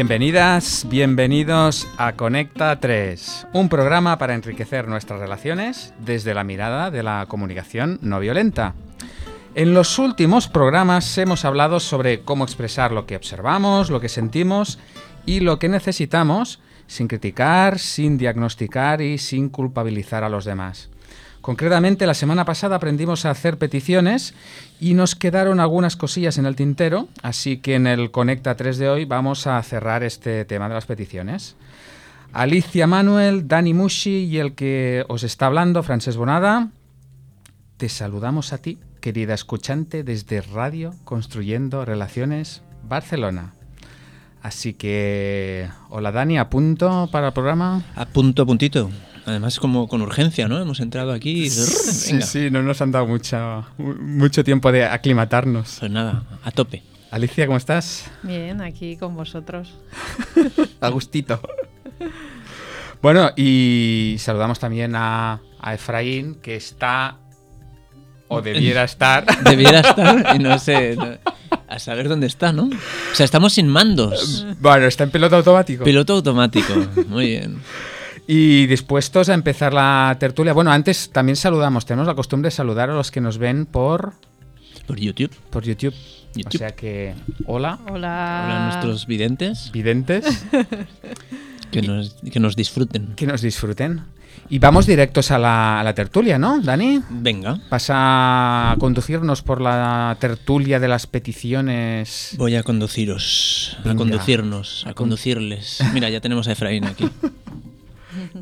Bienvenidas, bienvenidos a Conecta 3, un programa para enriquecer nuestras relaciones desde la mirada de la comunicación no violenta. En los últimos programas hemos hablado sobre cómo expresar lo que observamos, lo que sentimos y lo que necesitamos sin criticar, sin diagnosticar y sin culpabilizar a los demás. Concretamente, la semana pasada aprendimos a hacer peticiones y nos quedaron algunas cosillas en el tintero, así que en el Conecta 3 de hoy vamos a cerrar este tema de las peticiones. Alicia Manuel, Dani Mushi y el que os está hablando, Francés Bonada, te saludamos a ti, querida escuchante, desde Radio Construyendo Relaciones Barcelona. Así que, hola Dani, ¿a punto para el programa? A punto, puntito. Además, como con urgencia, ¿no? Hemos entrado aquí y... Sí, Venga. sí, no nos han dado mucho, mucho tiempo de aclimatarnos. Pues nada, a tope. Alicia, ¿cómo estás? Bien, aquí con vosotros. a gustito. Bueno, y saludamos también a, a Efraín, que está o debiera estar. debiera estar y no sé. No, a saber dónde está, ¿no? O sea, estamos sin mandos. Bueno, está en piloto automático. Piloto automático, muy bien. Y dispuestos a empezar la tertulia. Bueno, antes también saludamos, tenemos la costumbre de saludar a los que nos ven por... Por YouTube. Por YouTube. YouTube. O sea que, hola. Hola. Hola a nuestros videntes. Videntes. que, nos, que nos disfruten. Que nos disfruten. Y vamos directos a la, a la, tertulia, ¿no, Dani? Venga. ¿Vas a conducirnos por la tertulia de las peticiones? Voy a conduciros, Venga. a conducirnos, a conducirles. Mira, ya tenemos a Efraín aquí.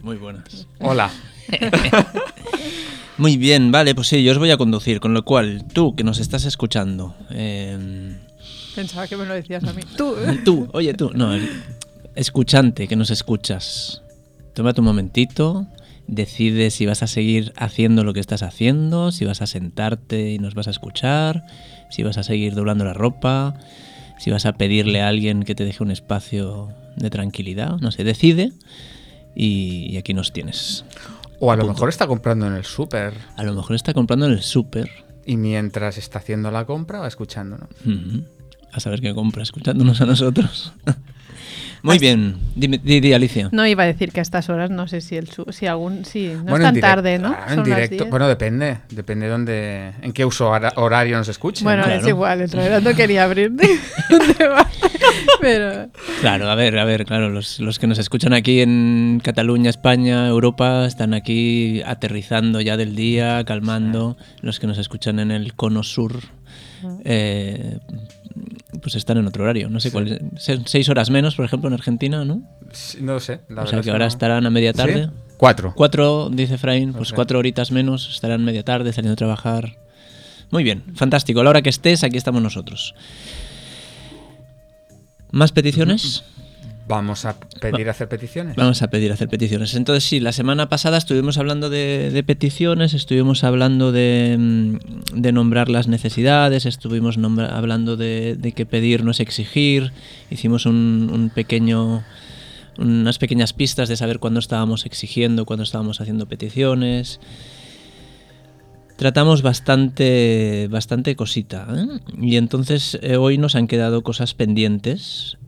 Muy buenas. Hola. Muy bien, vale, pues sí, yo os voy a conducir, con lo cual, tú que nos estás escuchando... Eh... Pensaba que me lo decías a mí. Tú. Tú, oye tú, no, escuchante que nos escuchas. Tómate un momentito, decide si vas a seguir haciendo lo que estás haciendo, si vas a sentarte y nos vas a escuchar, si vas a seguir doblando la ropa, si vas a pedirle a alguien que te deje un espacio de tranquilidad, no sé, decide y, y aquí nos tienes. O a lo mejor está comprando en el súper. A lo mejor está comprando en el súper. Y mientras está haciendo la compra va escuchándonos. Uh -huh. A saber qué compra, escuchándonos a nosotros. Muy bien, dime, di, di, Alicia. No iba a decir que a estas horas no sé si el si algún sí, no bueno, es tan directo, tarde, ¿no? Claro, en directo, bueno, depende, depende dónde en qué uso horario nos escuchen. Bueno, claro. es igual, en realidad no quería abrir pero Claro, a ver, a ver, claro, los, los que nos escuchan aquí en Cataluña, España, Europa, están aquí aterrizando ya del día, calmando. Los que nos escuchan en el cono sur, eh, pues están en otro horario. No sé Sí. cuál es. Seis horas menos, por ejemplo, en Argentina, ¿no? Sí, No lo sé. La o sea que ahora no. estarán a media tarde. ¿Sí? Cuatro. Cuatro, dice Efraín, pues cuatro horitas menos, estarán media tarde, saliendo a trabajar. Muy bien, fantástico. A la hora que estés, aquí estamos nosotros. ¿Más peticiones? Vamos a pedir hacer peticiones. Vamos a pedir hacer peticiones. Entonces, sí, la semana pasada estuvimos hablando de, de peticiones, estuvimos hablando de, mm, de nombrar las necesidades, estuvimos nombra- hablando de, de que pedir no es exigir, hicimos un, un pequeño unas pequeñas pistas de saber cuándo estábamos exigiendo, cuándo estábamos haciendo peticiones. Tratamos bastante, bastante cosita. ¿eh? Y entonces eh, hoy nos han quedado cosas pendientes.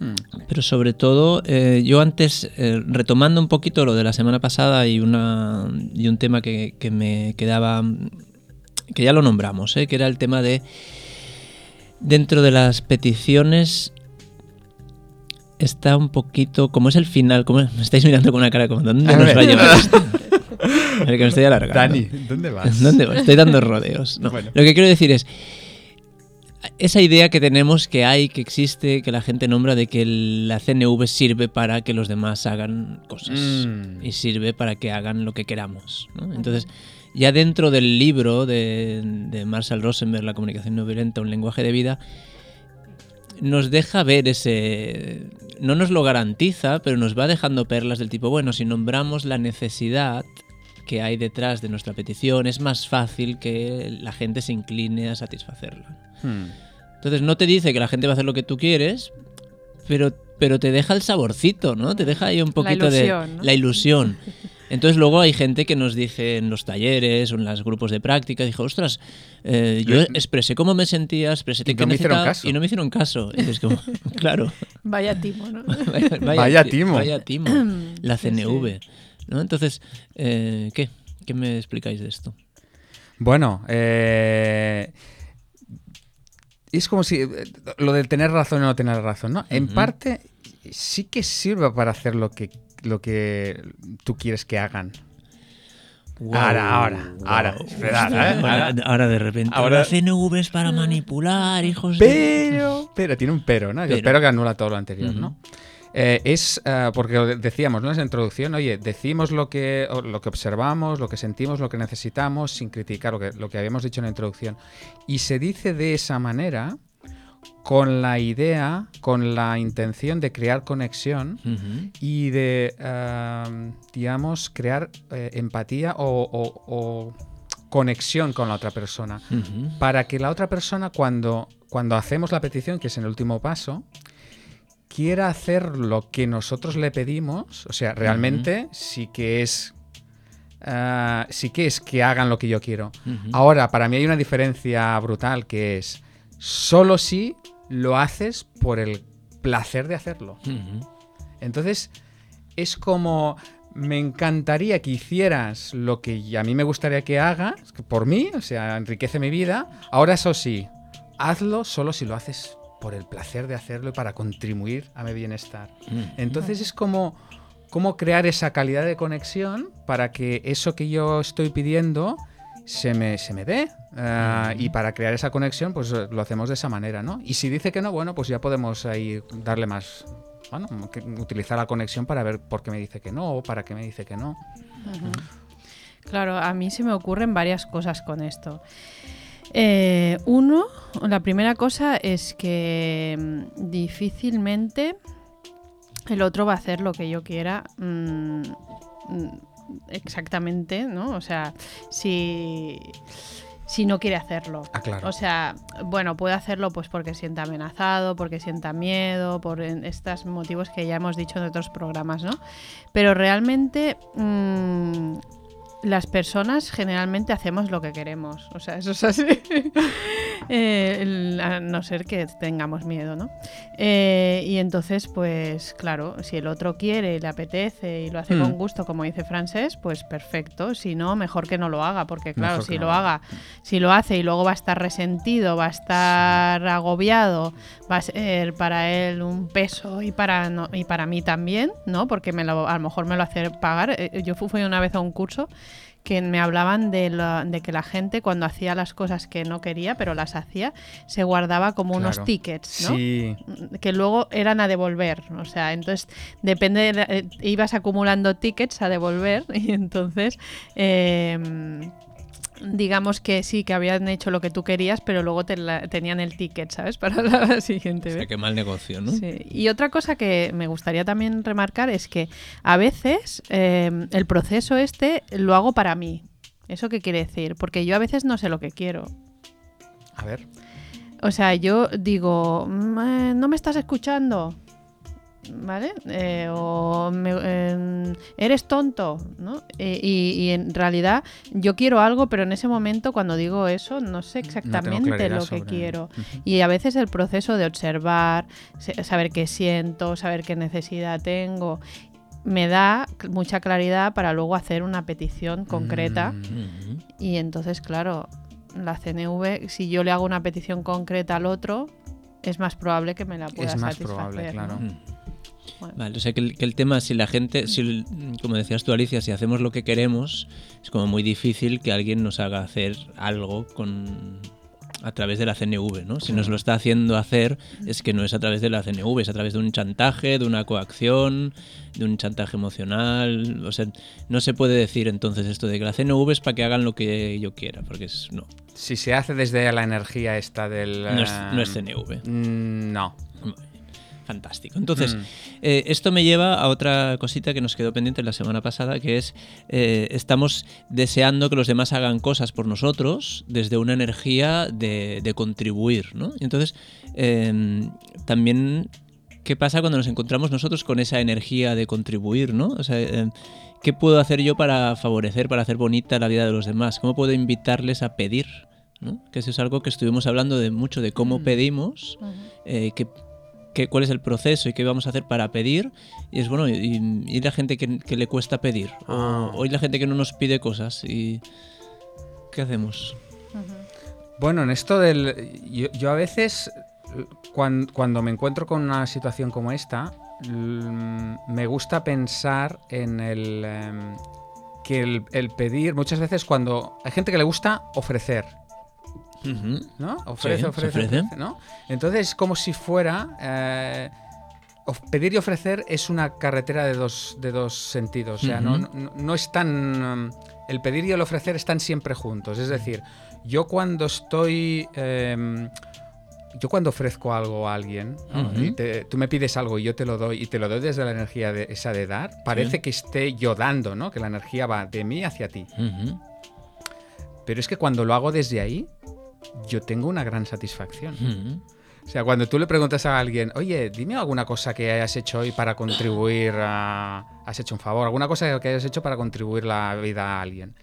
Hmm. Pero sobre todo, eh, yo antes, eh, retomando un poquito lo de la semana pasada y, una, y un tema que, que me quedaba, que ya lo nombramos, ¿eh? que era el tema de, dentro de las peticiones, está un poquito, como es el final, como me estáis mirando con una cara como, ¿dónde A nos va a llevar esto? Que me estoy alargando. Dani, ¿dónde vas? ¿Dónde voy? Estoy dando rodeos. No, Bueno. Lo que quiero decir es, esa idea que tenemos que hay, que existe, que la gente nombra de que la CNV sirve para que los demás hagan cosas Mm. y sirve para que hagan lo que queramos. ¿no? Entonces, ya dentro del libro de, de Marshall Rosenberg, La comunicación no violenta, un lenguaje de vida, nos deja ver ese... No nos lo garantiza, pero nos va dejando perlas del tipo, bueno, si nombramos la necesidad que hay detrás de nuestra petición, es más fácil que la gente se incline a satisfacerla. Hmm. Entonces no te dice que la gente va a hacer lo que tú quieres, pero, pero te deja el saborcito, ¿no? Te deja ahí un poquito ilusión, de ¿no? la ilusión. Entonces luego hay gente que nos dice en los talleres o en los grupos de práctica, dijo, ostras, eh, yo Le- expresé cómo me sentía, expresé Y que no me hicieron necesitaba", caso. y no me hicieron caso. Y es como, claro, Vaya timo, ¿no? Vaya timo. Vaya timo. La CNV. ¿no? Entonces, eh, ¿qué? ¿Qué me explicáis de esto? Bueno, eh, es como si eh, lo de tener razón o no tener razón, ¿no? En parte sí que sirve para hacer lo que, lo que tú quieres que hagan. Ahora, ahora, ahora, esperad, ¿eh? Ahora, ahora de repente. Ahora- La CNV es para manipular, hijos de. Pero, pero tiene un pero, ¿no? Yo Pero. espero que anula todo lo anterior. ¿no? Eh, es eh, porque decíamos, ¿no? En la introducción, oye, decimos lo que, lo que observamos, lo que sentimos, lo que necesitamos, sin criticar lo que, lo que habíamos dicho en la introducción. Y se dice de esa manera con la idea, con la intención de crear conexión y de, eh, digamos, crear eh, empatía o, o- o conexión con la otra persona para que la otra persona cuando, cuando hacemos la petición, que es el último paso, quiera hacer lo que nosotros le pedimos, o sea, realmente sí que es ah, sí que es que hagan lo que yo quiero. Ahora, para mí hay una diferencia brutal que es solo si lo haces por el placer de hacerlo. Entonces, es como, me encantaría que hicieras lo que a mí me gustaría que hagas, por mí, o sea, enriquece mi vida. Ahora, eso sí, hazlo solo si lo haces por el placer de hacerlo y para contribuir a mi bienestar. Ujú. Entonces, es como, como crear esa calidad de conexión para que eso que yo estoy pidiendo se me, se me dé. Ah, Y para crear esa conexión, pues lo hacemos de esa manera, ¿no? Y si dice que no, bueno, pues ya podemos ahí darle más. Bueno, utilizar la conexión para ver por qué me dice que no o para qué me dice que no. Claro, a mí se me ocurren varias cosas con esto. Eh, uno, la primera cosa es que mm, difícilmente el otro va a hacer lo que yo quiera mm, mm, exactamente, ¿no? O sea, si, si no quiere hacerlo. Ah, claro. O sea, bueno, puede hacerlo pues porque sienta amenazado, porque sienta miedo, por estos motivos que ya hemos dicho en otros programas, ¿no? Pero realmente las personas generalmente hacemos lo que queremos. O sea, eso es así. Eh, el- a no ser que tengamos miedo, ¿no? Eh, y entonces, pues claro, si el otro quiere, le apetece y lo hace Mm. con gusto, como dice Francés, pues perfecto. Si no, mejor que no lo haga, porque claro, Mejor si lo haga, si lo hace y luego va a estar resentido, va a estar agobiado, va a ser para él un peso y para no- y para mí también, ¿no? Porque me lo, a lo mejor me lo hace pagar. Eh, Yo fu- fui una vez a un curso que me hablaban de, la- de que la gente cuando hacía las cosas que no quería, pero las hacía, se guardaba como unos tickets, ¿no? Sí, que luego eran a devolver. O sea, entonces depende, de la- eh, ibas acumulando tickets a devolver y entonces eh, digamos que sí, que habían hecho lo que tú querías, pero luego te la- tenían el ticket, ¿sabes? Para la siguiente O sea, vez. qué mal negocio, ¿no? Sí. Y otra cosa que me gustaría también remarcar es que a veces eh, el proceso este lo hago para mí. ¿Eso qué quiere decir? Porque yo a veces no sé lo que quiero. a ver. O sea, yo digo, "Mm, eh, no me estás escuchando, ¿vale? Eh, o me- eh, eres tonto, ¿no? Eh, y, y en realidad yo quiero algo, pero en ese momento cuando digo eso no sé exactamente lo que quiero. Y a veces el proceso de observar, se- saber qué siento, saber qué necesidad tengo, me da mucha claridad para luego hacer una petición concreta. Mm. Y entonces, claro, la CNV, si yo le hago una petición concreta al otro, es más probable que me la pueda Es más satisfacer. probable, claro. Bueno. Vale, o sea que el, que el tema, si la gente, si, el- como decías tú Alicia, si hacemos lo que queremos, es como muy difícil que alguien nos haga hacer algo con a través de la CNV, ¿no? Si nos lo está haciendo hacer, es que no es a través de la CNV, es a través de un chantaje, de una coacción, de un chantaje emocional. O sea, no se puede decir entonces esto de que la CNV es para que hagan lo que yo quiera, porque es no, Si se hace desde la energía esta del... no es, eh, no es CNV. mm, No. Fantástico. Entonces, Mm. eh, esto me lleva a otra cosita que nos quedó pendiente la semana pasada, que es, eh, estamos deseando que los demás hagan cosas por nosotros desde una energía de, de contribuir, ¿no? Y entonces, eh, también, ¿qué pasa cuando nos encontramos nosotros con esa energía de contribuir, ¿no? O sea, eh, ¿qué puedo hacer yo para favorecer, para hacer bonita la vida de los demás? ¿Cómo puedo invitarles a pedir? ¿no? Que eso es algo que estuvimos hablando de mucho, de cómo Mm. pedimos, eh, que, qué, cuál es el proceso y qué vamos a hacer para pedir. Y es bueno, y, y la gente que, que le cuesta pedir. Ah. O, o y la gente que no nos pide cosas. Y, ¿Qué hacemos? Bueno, en esto del. Yo, yo a veces, cuan- cuando, me encuentro con una situación como esta, mm, me gusta pensar en el. em, que el, el pedir. Muchas veces, cuando. Hay gente que le gusta ofrecer. ¿No? Ofrece, Sí, ofrece, ofrece. ofrece, ¿no? Entonces, es como si fuera. eh, pedir y ofrecer es una carretera de dos, de dos sentidos. O sea, no, Ujú. no, no están. mm, El pedir y el ofrecer están siempre juntos. Es decir, yo cuando estoy. em, yo cuando ofrezco algo a alguien, tú me pides algo y yo te lo doy, y te lo doy desde la energía de, esa de dar, parece que esté yo dando, ¿no? Que la energía va de mí hacia ti. Pero es que cuando lo hago desde ahí, yo tengo una gran satisfacción. Ujú. O sea, cuando tú le preguntas a alguien, oye, dime alguna cosa que hayas hecho hoy para contribuir a... Has hecho un favor, alguna cosa que hayas hecho para contribuir la vida a alguien.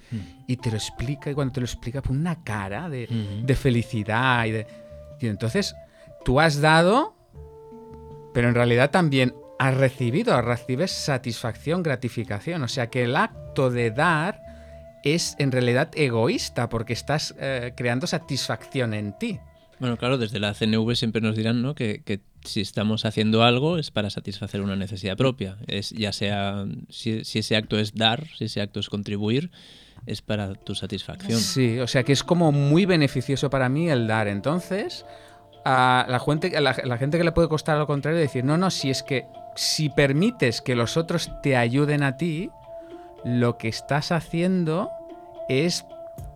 Y te lo explica, y cuando te lo explica, pone una cara de felicidad y de... Y entonces, tú has dado, pero en realidad también has recibido, recibes satisfacción, gratificación. O sea que el acto de dar es en realidad egoísta porque estás eh, creando satisfacción en ti. Bueno, claro, desde la CNV siempre nos dirán ¿no? que, que si estamos haciendo algo es para satisfacer una necesidad propia. Es, ya sea si, si ese acto es dar, si ese acto es contribuir, es para tu satisfacción. Sí, o sea que es como muy beneficioso para mí el dar. Entonces, a la gente, a la, la gente que le puede costar lo contrario, decir, no, no, si es que si permites que los otros te ayuden a ti, lo que estás haciendo es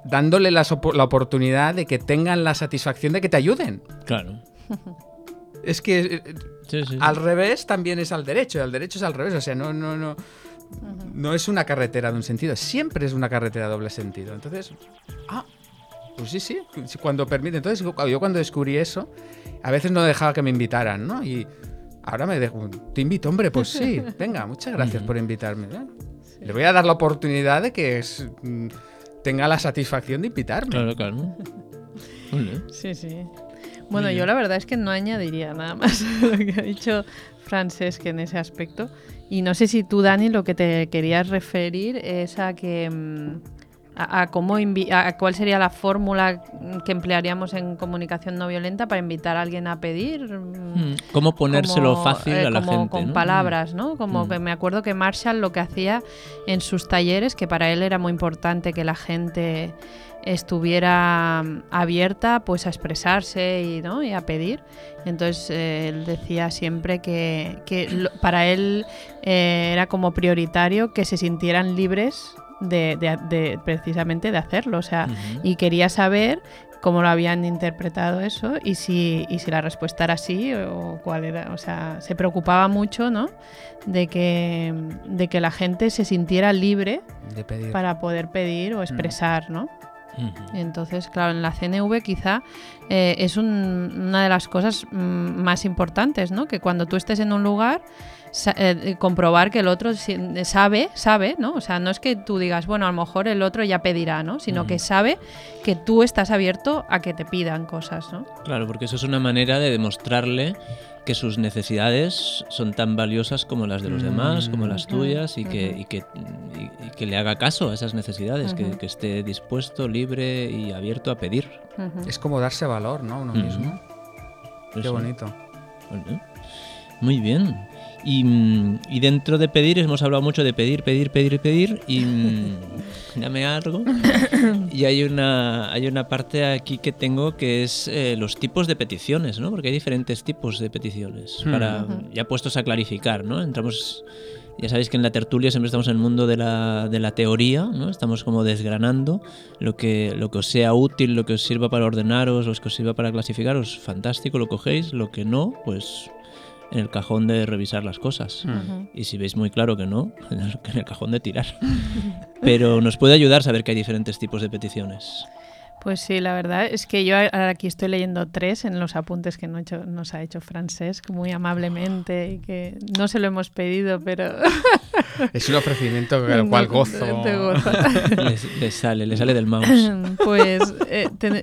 dándole opo- la oportunidad de que tengan la satisfacción de que te ayuden. Claro. Es que eh, Sí, sí, sí. al revés también es al derecho, al derecho es al revés, o sea, no, no, no, no es una carretera de un sentido, siempre es una carretera de doble sentido. Entonces, ah, pues sí, sí, sí, cuando permite. Entonces, yo cuando descubrí eso, a veces no dejaba que me invitaran, ¿no? Y ahora me dejo, te invito, hombre, pues sí, venga, muchas gracias por invitarme. ¿eh? Le voy a dar la oportunidad de que es, mm, tenga la satisfacción de invitarme. Claro, claro. Sí, sí. Bueno, yo la verdad es que no añadiría nada más a lo que ha dicho Francesc en ese aspecto. Y no sé si tú, Dani, lo que te querías referir es a que. A, a cómo a cuál sería la fórmula que emplearíamos en comunicación no violenta para invitar a alguien a pedir. mm, Mm, ¿Cómo ponérselo como, fácil eh, a la como gente? con ¿no? palabras, ¿no? Como Mm. que me acuerdo que Marshall lo que hacía en sus talleres, que para él era muy importante que la gente estuviera mm, abierta pues a expresarse y, ¿no? y a pedir. Entonces eh, él decía siempre que, que lo- para él eh, era como prioritario que se sintieran libres de, de- de- precisamente de hacerlo. O sea, y quería saber cómo lo habían interpretado eso y si, y si la respuesta era sí o cuál era. O sea, se preocupaba mucho, ¿no? De que, de que la gente se sintiera libre De pedir. para poder pedir o expresar, ¿no? Entonces, claro, en la CNV quizá eh, es un- una de las cosas mm, más importantes, ¿no? Que cuando tú estés en un lugar, eh, comprobar que el otro si- sabe, sabe, ¿no? O sea, no es que tú digas, bueno, a lo mejor el otro ya pedirá, ¿no? Sino que Ujú. sabe que tú estás abierto a que te pidan cosas, ¿no? Claro, porque eso es una manera de demostrarle que sus necesidades son tan valiosas como las de los demás, como las Ujú, tuyas, y que, y que, y- y que le haga caso a esas necesidades, que, esté dispuesto, libre y abierto a pedir. Es como darse valor, ¿no? Uno mismo. Qué Eso. bonito. Muy bien. Y, mm, y dentro de pedir hemos hablado mucho de pedir, pedir, pedir, pedir y mm, dame algo. Y hay una hay una parte aquí que tengo que es eh, los tipos de peticiones, ¿no? Porque hay diferentes tipos de peticiones. Hmm. Para ya puestos a clarificar, ¿no? Entramos ya sabéis que en la tertulia siempre estamos en el mundo de la, de la teoría, ¿no? Estamos como desgranando lo que, lo que os sea útil, lo que os sirva para ordenaros, lo que os sirva para clasificaros, fantástico, lo cogéis, lo que no, pues en el cajón de revisar las cosas. Ujú. Y si veis muy claro que no, en el, cajón de tirar. Pero nos puede ayudar saber que hay diferentes tipos de peticiones. Pues sí, la verdad es que yo ahora aquí estoy leyendo tres en los apuntes que no hecho- nos ha hecho Francesc muy amablemente y que no se lo hemos pedido, pero Es un ofrecimiento al cual gozo. Te gozo. Le, le sale, le sale del mouse. pues eh, ten-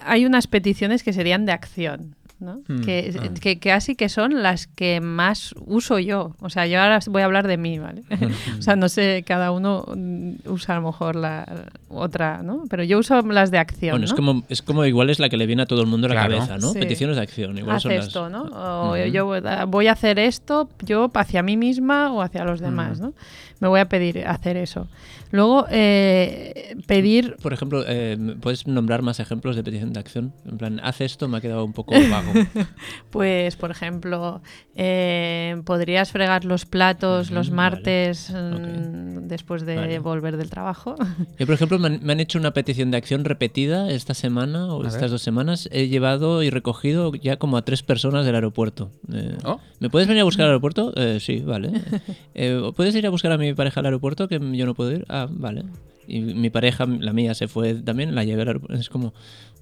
hay unas peticiones que serían de acción. ¿No? Mm, Que, mm. que casi que son las que más uso yo. O sea, yo ahora voy a hablar de mí, ¿vale? o sea, no sé, cada uno mm, usa a lo mejor la otra, ¿no? Pero yo uso las de acción, Bueno, es ¿no? como, es como igual es la que le viene a todo el mundo a la Claro. cabeza, ¿no? Sí. Peticiones de acción. Igual Haz son las- esto, ¿no? O Ujú. yo voy a- hacer esto yo hacia mí misma o hacia los demás, ¿no? Me voy a pedir hacer eso. Luego, eh, pedir Por ejemplo, eh, ¿puedes nombrar más ejemplos de petición de acción? En plan, haz esto, me ha quedado un poco vago. Pues, por ejemplo, eh, podrías fregar los platos los martes vale. mm, después de Vale. volver del trabajo. Yo, por ejemplo, me han, me han hecho una petición de acción repetida esta semana o A estas ver. dos semanas. He llevado y recogido ya como a tres personas del aeropuerto. Eh, Oh. ¿Me puedes venir a buscar al aeropuerto? Eh, sí, vale. Eh, ¿Puedes ir a buscar a mi pareja al aeropuerto? Que yo no puedo ir. Ah, vale. Y mi pareja, la mía, se fue también, la llevé al aeropuerto. Es como,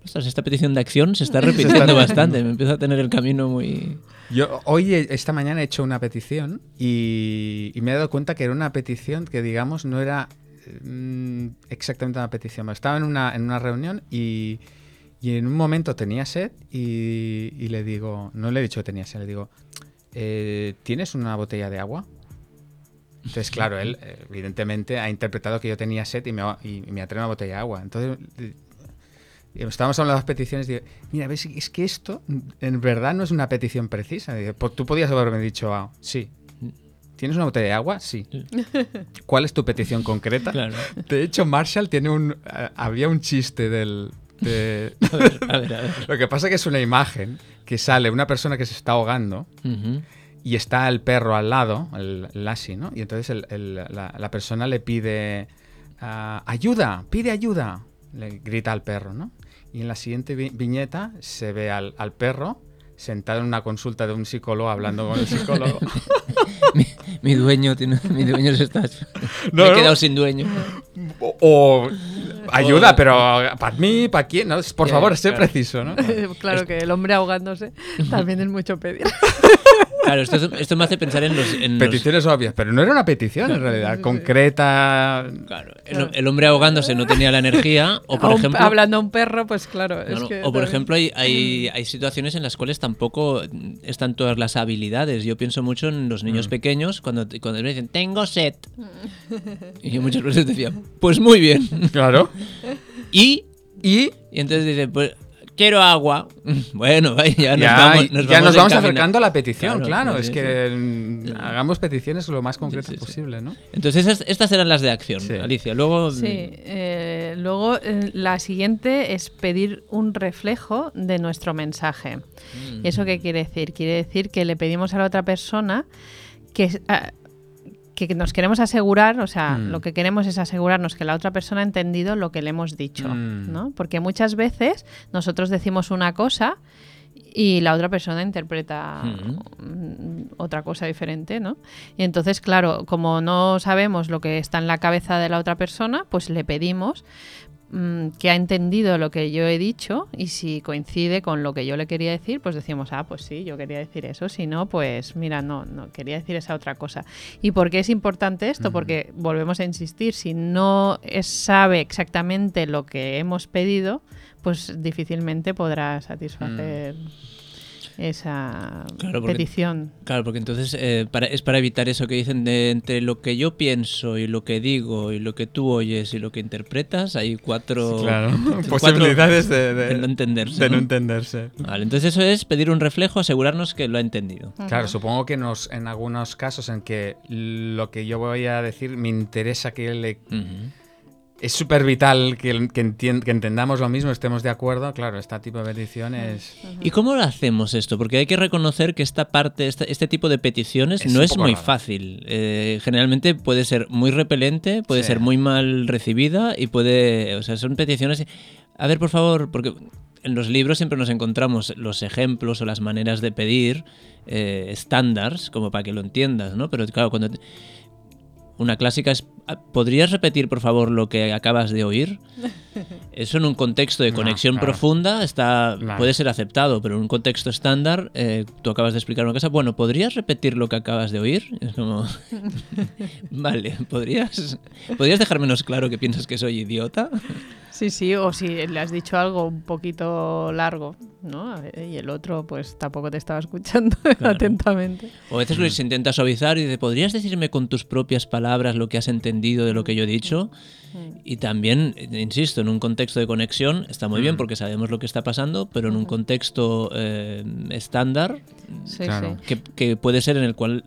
ostras, esta petición de acción se está repitiendo bastante. Me empiezo a tener el camino muy... Yo hoy, he- esta mañana, he hecho una petición y, y me he dado cuenta que era una petición que, digamos, no era mm, exactamente una petición. Estaba en una, en una reunión y, y en un momento tenía sed y, y le digo, no le he dicho que tenía sed, le digo, "Eh, ¿tienes una botella de agua? Entonces, claro, él eh, evidentemente ha interpretado que yo tenía sed y me, ha- y me ha traído una botella de agua. Entonces, eh, y estábamos hablando de las peticiones digo, mira, ves, es que esto en verdad no es una petición precisa. Digo, "Pues tú podías haberme dicho, ah, sí. ¿Tienes una botella de agua? Sí. ¿Cuál es tu petición concreta? Claro. De hecho, Marshall tiene un... había un chiste del... de- A ver, a ver. a ver. Lo que pasa que es una imagen que sale una persona que se está ahogando y está el perro al lado, el Lassie, ¿no? Y entonces el- el- la, la persona le pide ah, ayuda, pide ayuda, le grita al perro, ¿no? Y en la siguiente vi- viñeta se ve al, al perro sentado en una consulta de un psicólogo hablando con el psicólogo. mi, mi dueño tiene, mi dueño se está. No, me he no. quedado sin dueño. o, o ayuda, O- pero ¿para mí? ¿Para quién? ¿no? Por Ya, favor, sé claro. preciso, ¿no? claro que el hombre ahogándose también es mucho pedir. Claro, esto, esto me hace pensar en los. en los- Peticiones obvias, pero no era una petición en realidad, concreta. claro, el, el hombre ahogándose no tenía la energía. O por A un- ejemplo. hablando a un perro, pues claro. no, es no, que o por también- ejemplo, hay, hay, hay situaciones en las cuales tampoco están todas las habilidades. Yo pienso mucho en los niños pequeños cuando, cuando me dicen, tengo sed. Y yo muchas veces decía, pues muy bien. Claro. Y, Y y entonces dice, pues quiero agua. Bueno, ya nos ya, vamos, nos ya nos vamos encamina- acercando a la petición, claro. sí, es sí, que sí. mm, hagamos peticiones lo más concretas sí, sí. posible, ¿no? Entonces esas- estas eran las de acción, Sí. Alicia. Luego... Sí, eh, luego eh, la siguiente es pedir un reflejo de nuestro mensaje. Mm. ¿Y eso qué quiere decir? Quiere decir que le pedimos a la otra persona que, ah, que nos queremos asegurar, o sea, Mm. lo que queremos es asegurarnos que la otra persona ha entendido lo que le hemos dicho, Mm. ¿no? Porque muchas veces nosotros decimos una cosa y la otra persona interpreta mm, otra cosa diferente, ¿no? Y entonces, claro, como no sabemos lo que está en la cabeza de la otra persona, pues le pedimos mm, que ha entendido lo que yo he dicho y si coincide con lo que yo le quería decir, pues decimos, ah, pues sí, yo quería decir eso, si no, pues mira, no, no, quería decir esa otra cosa. ¿Y por qué es importante esto? Porque volvemos a insistir, si no es- sabe exactamente lo que hemos pedido, pues difícilmente podrá satisfacer esa Claro, porque- petición. Claro, porque entonces eh, para- es para evitar eso que dicen de entre lo que yo pienso y lo que digo y lo que tú oyes y lo que interpretas, hay cuatro, cuatro Posibilidades de, de no entenderse. de no ¿no? entenderse. Vale, entonces eso es pedir un reflejo, asegurarnos que lo ha entendido. Claro, supongo que nos, en algunos casos en que lo que yo voy a decir me interesa que le. Es súper vital que, que, entien- que entendamos lo mismo, estemos de acuerdo. Claro, este tipo de petición es. ¿Y cómo lo hacemos esto? Porque hay que reconocer que esta parte, esta- este tipo de peticiones Es no es muy raro. fácil. Eh, generalmente puede ser muy repelente, puede Sí. ser muy mal recibida y puede, o sea, son peticiones. A ver, por favor, porque en los libros siempre nos encontramos los ejemplos o las maneras de pedir eh, estándares, como para que lo entiendas, ¿no? Pero claro, cuando te- una clásica es, "Ah, ¿podrías repetir, por favor, lo que acabas de oír? Eso en un contexto de No, conexión claro. profunda está, Claro. puede ser aceptado, pero en un contexto estándar, eh, tú acabas de explicar una cosa, bueno, ¿podrías repetir lo que acabas de oír? Es como, vale, ¿podrías, ¿podrías dejar menos claro que piensas que soy idiota? Sí, Sí, o si le has dicho algo un poquito largo, ¿no? Y el otro, pues tampoco te estaba escuchando atentamente. O a veces lo se intenta suavizar y dice, ¿podrías decirme con tus propias palabras lo que has entendido de lo que yo he dicho? Mm. Y también, insisto, en un contexto de conexión está muy bien mm. porque sabemos lo que está pasando, pero en un contexto eh, estándar, que, puede ser en el cual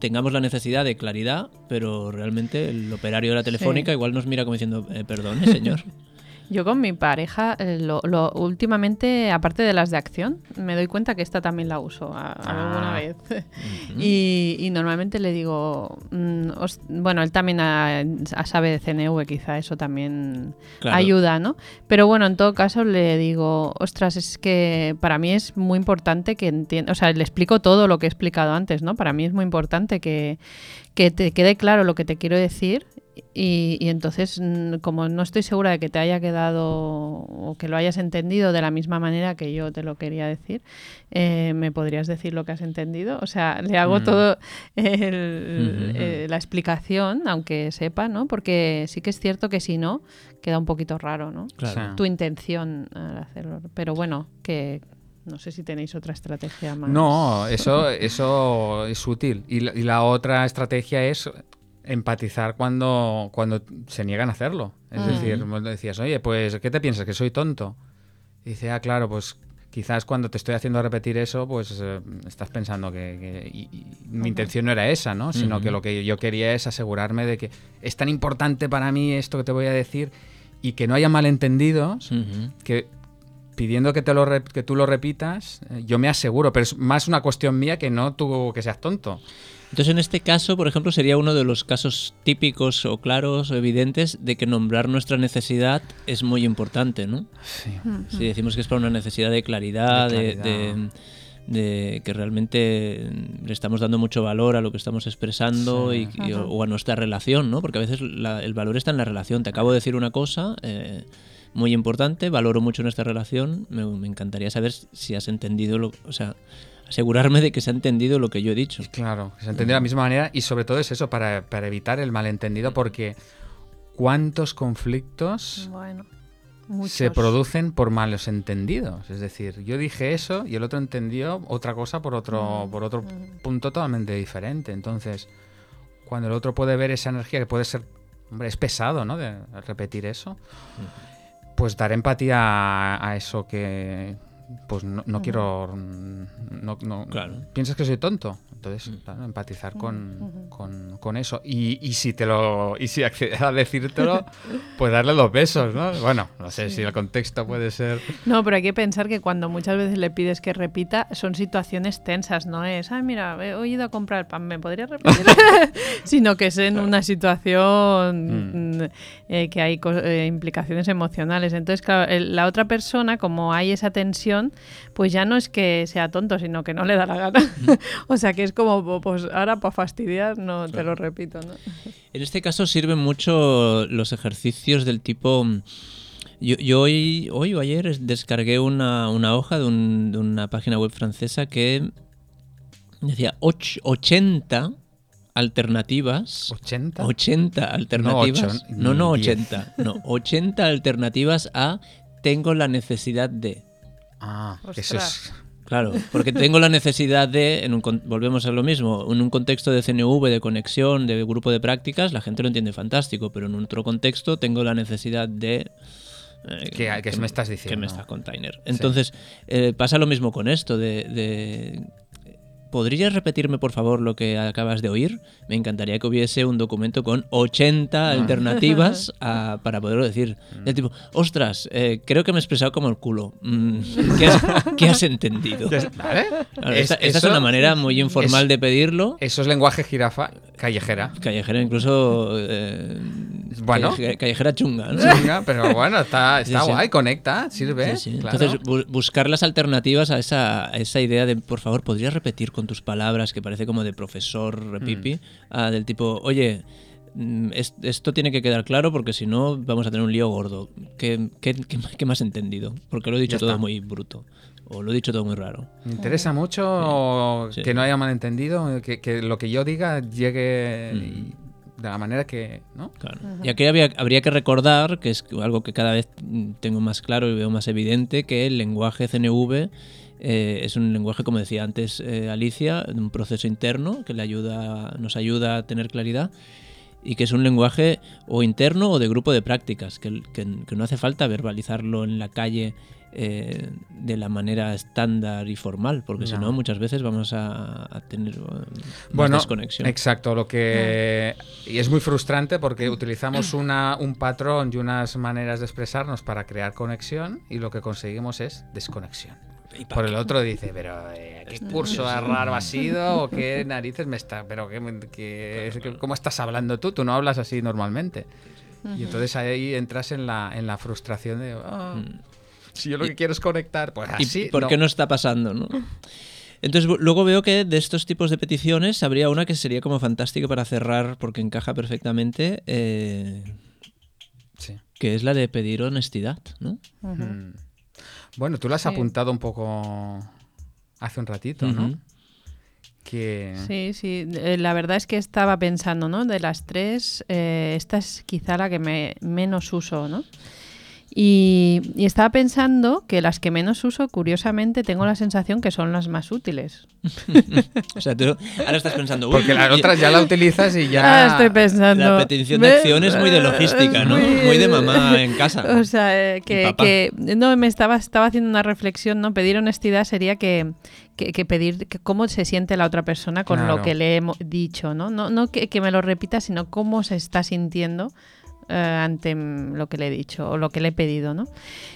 tengamos la necesidad de claridad, pero realmente el operario de la telefónica igual nos mira como diciendo, eh, perdone, señor. Yo con mi pareja, eh, lo, últimamente, aparte de las de acción, me doy cuenta que esta también la uso alguna ah. vez. y, normalmente le digo, mm, bueno, él también sabe de CNV, quizá eso también ayuda, ¿no? Pero bueno, en todo caso le digo, ostras, es que para mí es muy importante que entienda, o sea, le explico todo lo que he explicado antes, ¿no? Para mí es muy importante que, que te quede claro lo que te quiero decir y, entonces, mm, como no estoy segura de que te haya quedado o que lo hayas entendido de la misma manera que yo te lo quería decir, eh, ¿me podrías decir lo que has entendido? O sea, le hago mm. todo eh, la explicación, aunque sepa, ¿no? Porque sí que es cierto que si no, queda un poquito raro, ¿no? Tu intención al hacerlo. Pero bueno, que, no sé si tenéis otra estrategia más. No, eso, eso es útil. y la, otra estrategia es empatizar cuando, cuando se niegan a hacerlo. Es mm. decir, decías, oye, pues, ¿qué te piensas? ¿Que soy tonto? Y dice, ah, claro, pues quizás cuando te estoy haciendo repetir eso, pues eh, estás pensando que, mi intención no era esa, ¿no? Sino que lo que yo quería es asegurarme de que es tan importante para mí esto que te voy a decir y que no haya malentendidos, que pidiendo que, te lo que tú lo repitas, eh, yo me aseguro, pero es más una cuestión mía que no tú que seas tonto. Entonces, en este caso, por ejemplo, sería uno de los casos típicos o claros o evidentes de que nombrar nuestra necesidad es muy importante, ¿no? Sí. Si decimos que es para una necesidad de claridad, de, que realmente le estamos dando mucho valor a lo que estamos expresando y, o, a nuestra relación, ¿no? Porque a veces el valor está en la relación. Te acabo de decir una cosa. Eh, muy importante, valoro mucho nuestra relación, me, me encantaría saber si has entendido lo, o sea, asegurarme de que se ha entendido lo que yo he dicho. Claro, que se ha entendido de la misma manera y sobre todo es eso, para, evitar el malentendido, porque ¿cuántos conflictos se producen por malos entendidos? Es decir, yo dije eso y el otro entendió otra cosa por otro, por otro punto totalmente diferente. Entonces, cuando el otro puede ver esa energía que puede ser, hombre, es pesado, ¿no? De repetir eso. Pues dar empatía a eso que, pues no, no quiero. No, no, Piensas que soy tonto. Entonces, mm. empatizar con, con, eso. Y, y, si te lo. Y si accede a decírtelo, pues darle dos besos, ¿no? Bueno, no sé si el contexto puede ser. No, pero hay que pensar que cuando muchas veces le pides que repita, son situaciones tensas, no es, ay, mira, he ido a comprar pan, ¿me podría repetir? Sino que es en una situación mm. eh, que hay eh, implicaciones emocionales. Entonces, claro, la otra persona, como hay esa tensión, pues ya no es que sea tonto, sino que no le da la gana. o sea que es como, pues ahora para fastidiar, no te lo repito. ¿no? En este caso sirven mucho los ejercicios del tipo... Yo, hoy, hoy o ayer descargué una, hoja de, una página web francesa que decía 80 alternativas. ¿80? 80 alternativas. No, no, 80. No, 80 alternativas a tengo la necesidad de. Ah, eso es Claro, porque tengo la necesidad de, en un, volvemos a lo mismo, en un contexto de CNV, de conexión, de grupo de prácticas, la gente lo entiende fantástico, pero en otro contexto tengo la necesidad de... Eh, ¿Qué, me estás diciendo? Que me estás container. Entonces, eh, pasa lo mismo con esto, de ¿podrías repetirme por favor lo que acabas de oír? Me encantaría que hubiese un documento con 80 ah. alternativas para poderlo decir. Mm. Tipo, ostras, eh, creo que me he expresado como el culo. Mm, ¿Qué has, entendido? esta, es una manera muy informal de pedirlo. Eso es lenguaje jirafa callejera. Callejera, incluso. Eh, bueno. Callejera, chunga. pero bueno, está, guay, conecta, sirve. Entonces, buscar las alternativas a esa, a esa idea de, por favor, ¿podrías repetir con tus palabras, que parece como de profesor repipi, mm. del tipo, oye, mm, esto tiene que quedar claro porque si no vamos a tener un lío gordo. ¿Qué, qué, qué, has entendido? Porque lo he dicho todo muy bruto. O lo he dicho todo muy raro. Me interesa mucho que no haya malentendido, que, que lo que yo diga llegue mm. de la manera que, ¿no? Claro. Y aquí había- habría que recordar, que es algo que cada vez tengo más claro y veo más evidente, que el lenguaje CNV eh, es un lenguaje, como decía antes eh, Alicia, de un proceso interno que le ayuda, nos ayuda a tener claridad y que es un lenguaje o interno o de grupo de prácticas, que, que- que no hace falta verbalizarlo en la calle eh, de la manera estándar y formal, porque si No. no muchas veces vamos a, a tener eh, más Bueno, desconexión. exacto, lo que... Y es muy frustrante porque utilizamos una, un patrón y unas maneras de expresarnos para crear conexión y lo que conseguimos es desconexión. Y Por el otro dice, pero eh, ¿qué curso raro ha sido? ¿O qué narices me está? ¿Pero qué, qué- cómo estás hablando tú? Tú no hablas así normalmente. Y entonces ahí entras en la, en la frustración de, "Ah, si yo lo que quiero es conectar, pues ¿Y así. por qué no está pasando? ¿no? Entonces luego veo que de estos tipos de peticiones habría una que sería como fantástica para cerrar porque encaja perfectamente, eh, Sí. que es la de pedir honestidad, ¿no? Mm. Bueno, tú lo has Sí. apuntado un poco hace un ratito, ¿no? Que... Sí, sí. eh, La verdad es que estaba pensando, ¿no? De las tres, eh, esta es quizá la que me menos uso, ¿no? Y, y estaba pensando que las que menos uso, curiosamente, tengo la sensación que son las más útiles. O sea, tú ahora estás pensando... "Uy, Porque las otras ya la utilizas y ya... Ah, estoy pensando. La petición de acción es muy de logística, ¿no? Es Muy de mamá en casa. O sea, eh, que, que- no me estaba estaba haciendo una reflexión, ¿no? Pedir honestidad sería que, que, que pedir que cómo se siente la otra persona con Claro. lo que le he dicho, ¿no? No, no que, que me lo repita, sino cómo se está sintiendo eh, ante lo que le he dicho o lo que le he pedido, ¿no?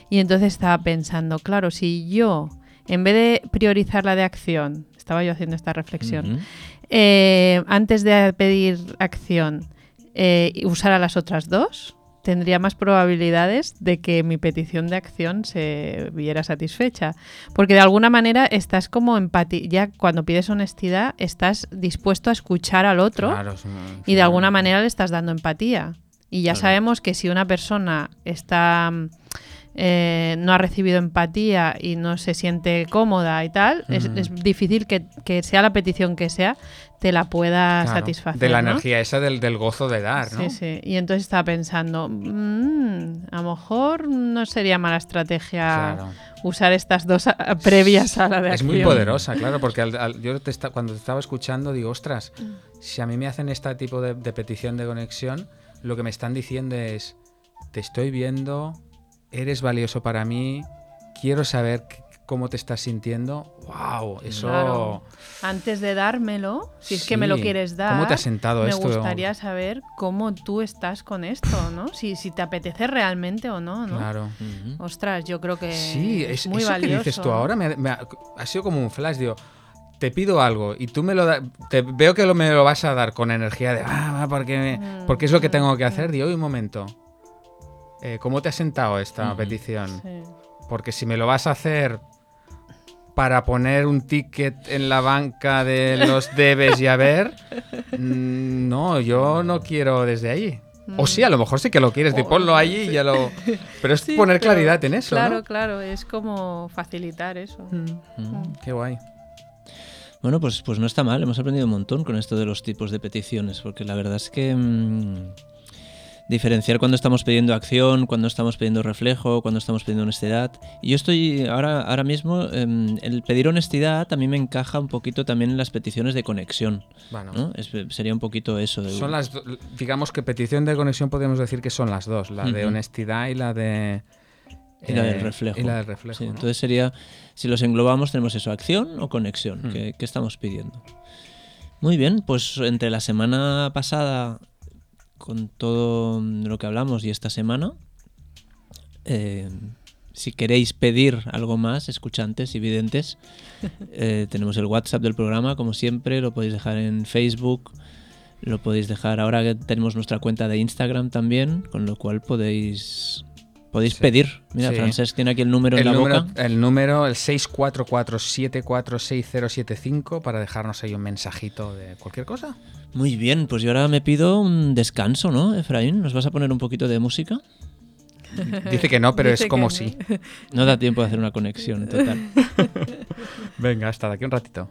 Y entonces estaba pensando, claro, si yo en vez de priorizar la de acción, estaba yo haciendo esta reflexión, eh, antes de pedir acción, eh, y usar a las otras dos, tendría más probabilidades de que mi petición de acción se viera satisfecha. Porque de alguna manera estás como empati ya cuando pides honestidad, estás dispuesto a escuchar al otro Claro, y de alguna manera le estás dando empatía. Y ya Claro. sabemos que si una persona está mm, eh, no ha recibido empatía y no se siente cómoda y tal, es, Mm. es difícil que, que sea la petición que sea, te la pueda Claro, satisfacer. De la ¿no? energía esa del, del gozo de dar, ¿no? Sí, sí. Y entonces estaba pensando, mm, a lo mejor no sería mala estrategia Claro. usar estas dos a- previas a la de Es muy poderosa, claro, porque al- al- yo te esta- cuando te estaba escuchando digo, ostras, si a mí me hacen este tipo de, de petición de conexión, lo que me están diciendo es, te estoy viendo, eres valioso para mí, quiero saber cómo te estás sintiendo. ¡Wow! Eso... Claro. Antes de dármelo, si es que me lo quieres dar, ¿Cómo te ha sentado me esto? gustaría saber cómo tú estás con esto, ¿no? Si, si te apetece realmente o no, ¿no? Claro. Ostras, yo creo que Sí, es es, muy eso valioso. que dices tú ahora me, me ha, ha sido como un flash, digo, te pido algo y tú me lo da- te veo que lo, me lo vas a dar con energía de, ah, va, porque, me- Mm, porque es lo que mm, tengo que mm. hacer. Digo, "Oye, un momento, eh, ¿cómo te ha sentado esta petición? Sí. Porque si me lo vas a hacer para poner un ticket en la banca de los debes y a ver, mm, no, yo no quiero desde ahí. O sí, a lo mejor sí que lo quieres, de Oh, ponlo allí y ya lo... Pero es Sí, poner claridad en eso, Claro, ¿no? claro, es como facilitar eso. Mm. Qué guay. Bueno, pues, pues no está mal, hemos aprendido un montón con esto de los tipos de peticiones, porque la verdad es que mm, diferenciar cuando estamos pidiendo acción, cuando estamos pidiendo reflejo, cuando estamos pidiendo honestidad. Y yo estoy ahora, ahora mismo, em, el pedir honestidad también me encaja un poquito también en las peticiones de conexión, Bueno, ¿no? Es- sería un poquito eso. De, son las digamos que petición de conexión podemos decir que son las dos, la de honestidad y la de Y la del eh, reflejo. Y la del reflejo. Sí, ¿no? entonces sería, si los englobamos, tenemos eso, acción o conexión, Hmm. que, que estamos pidiendo. Muy bien, pues entre la semana pasada, con todo lo que hablamos, y esta semana, eh, si queréis pedir algo más, escuchantes y videntes, eh, tenemos el WhatsApp del programa, como siempre, lo podéis dejar en Facebook, lo podéis dejar, ahora que tenemos nuestra cuenta de Instagram también, con lo cual podéis... Podéis Sí. pedir. Mira, Sí. Francesc tiene aquí el número el en la número, boca. el número, el 644746075 para dejarnos ahí un mensajito de cualquier cosa. Muy bien, pues yo ahora me pido un descanso, ¿no, Efraín? ¿Nos vas a poner un poquito de música? Dice que no, pero Dice es como que sí. No da tiempo de hacer una conexión total. Venga, hasta de aquí un ratito.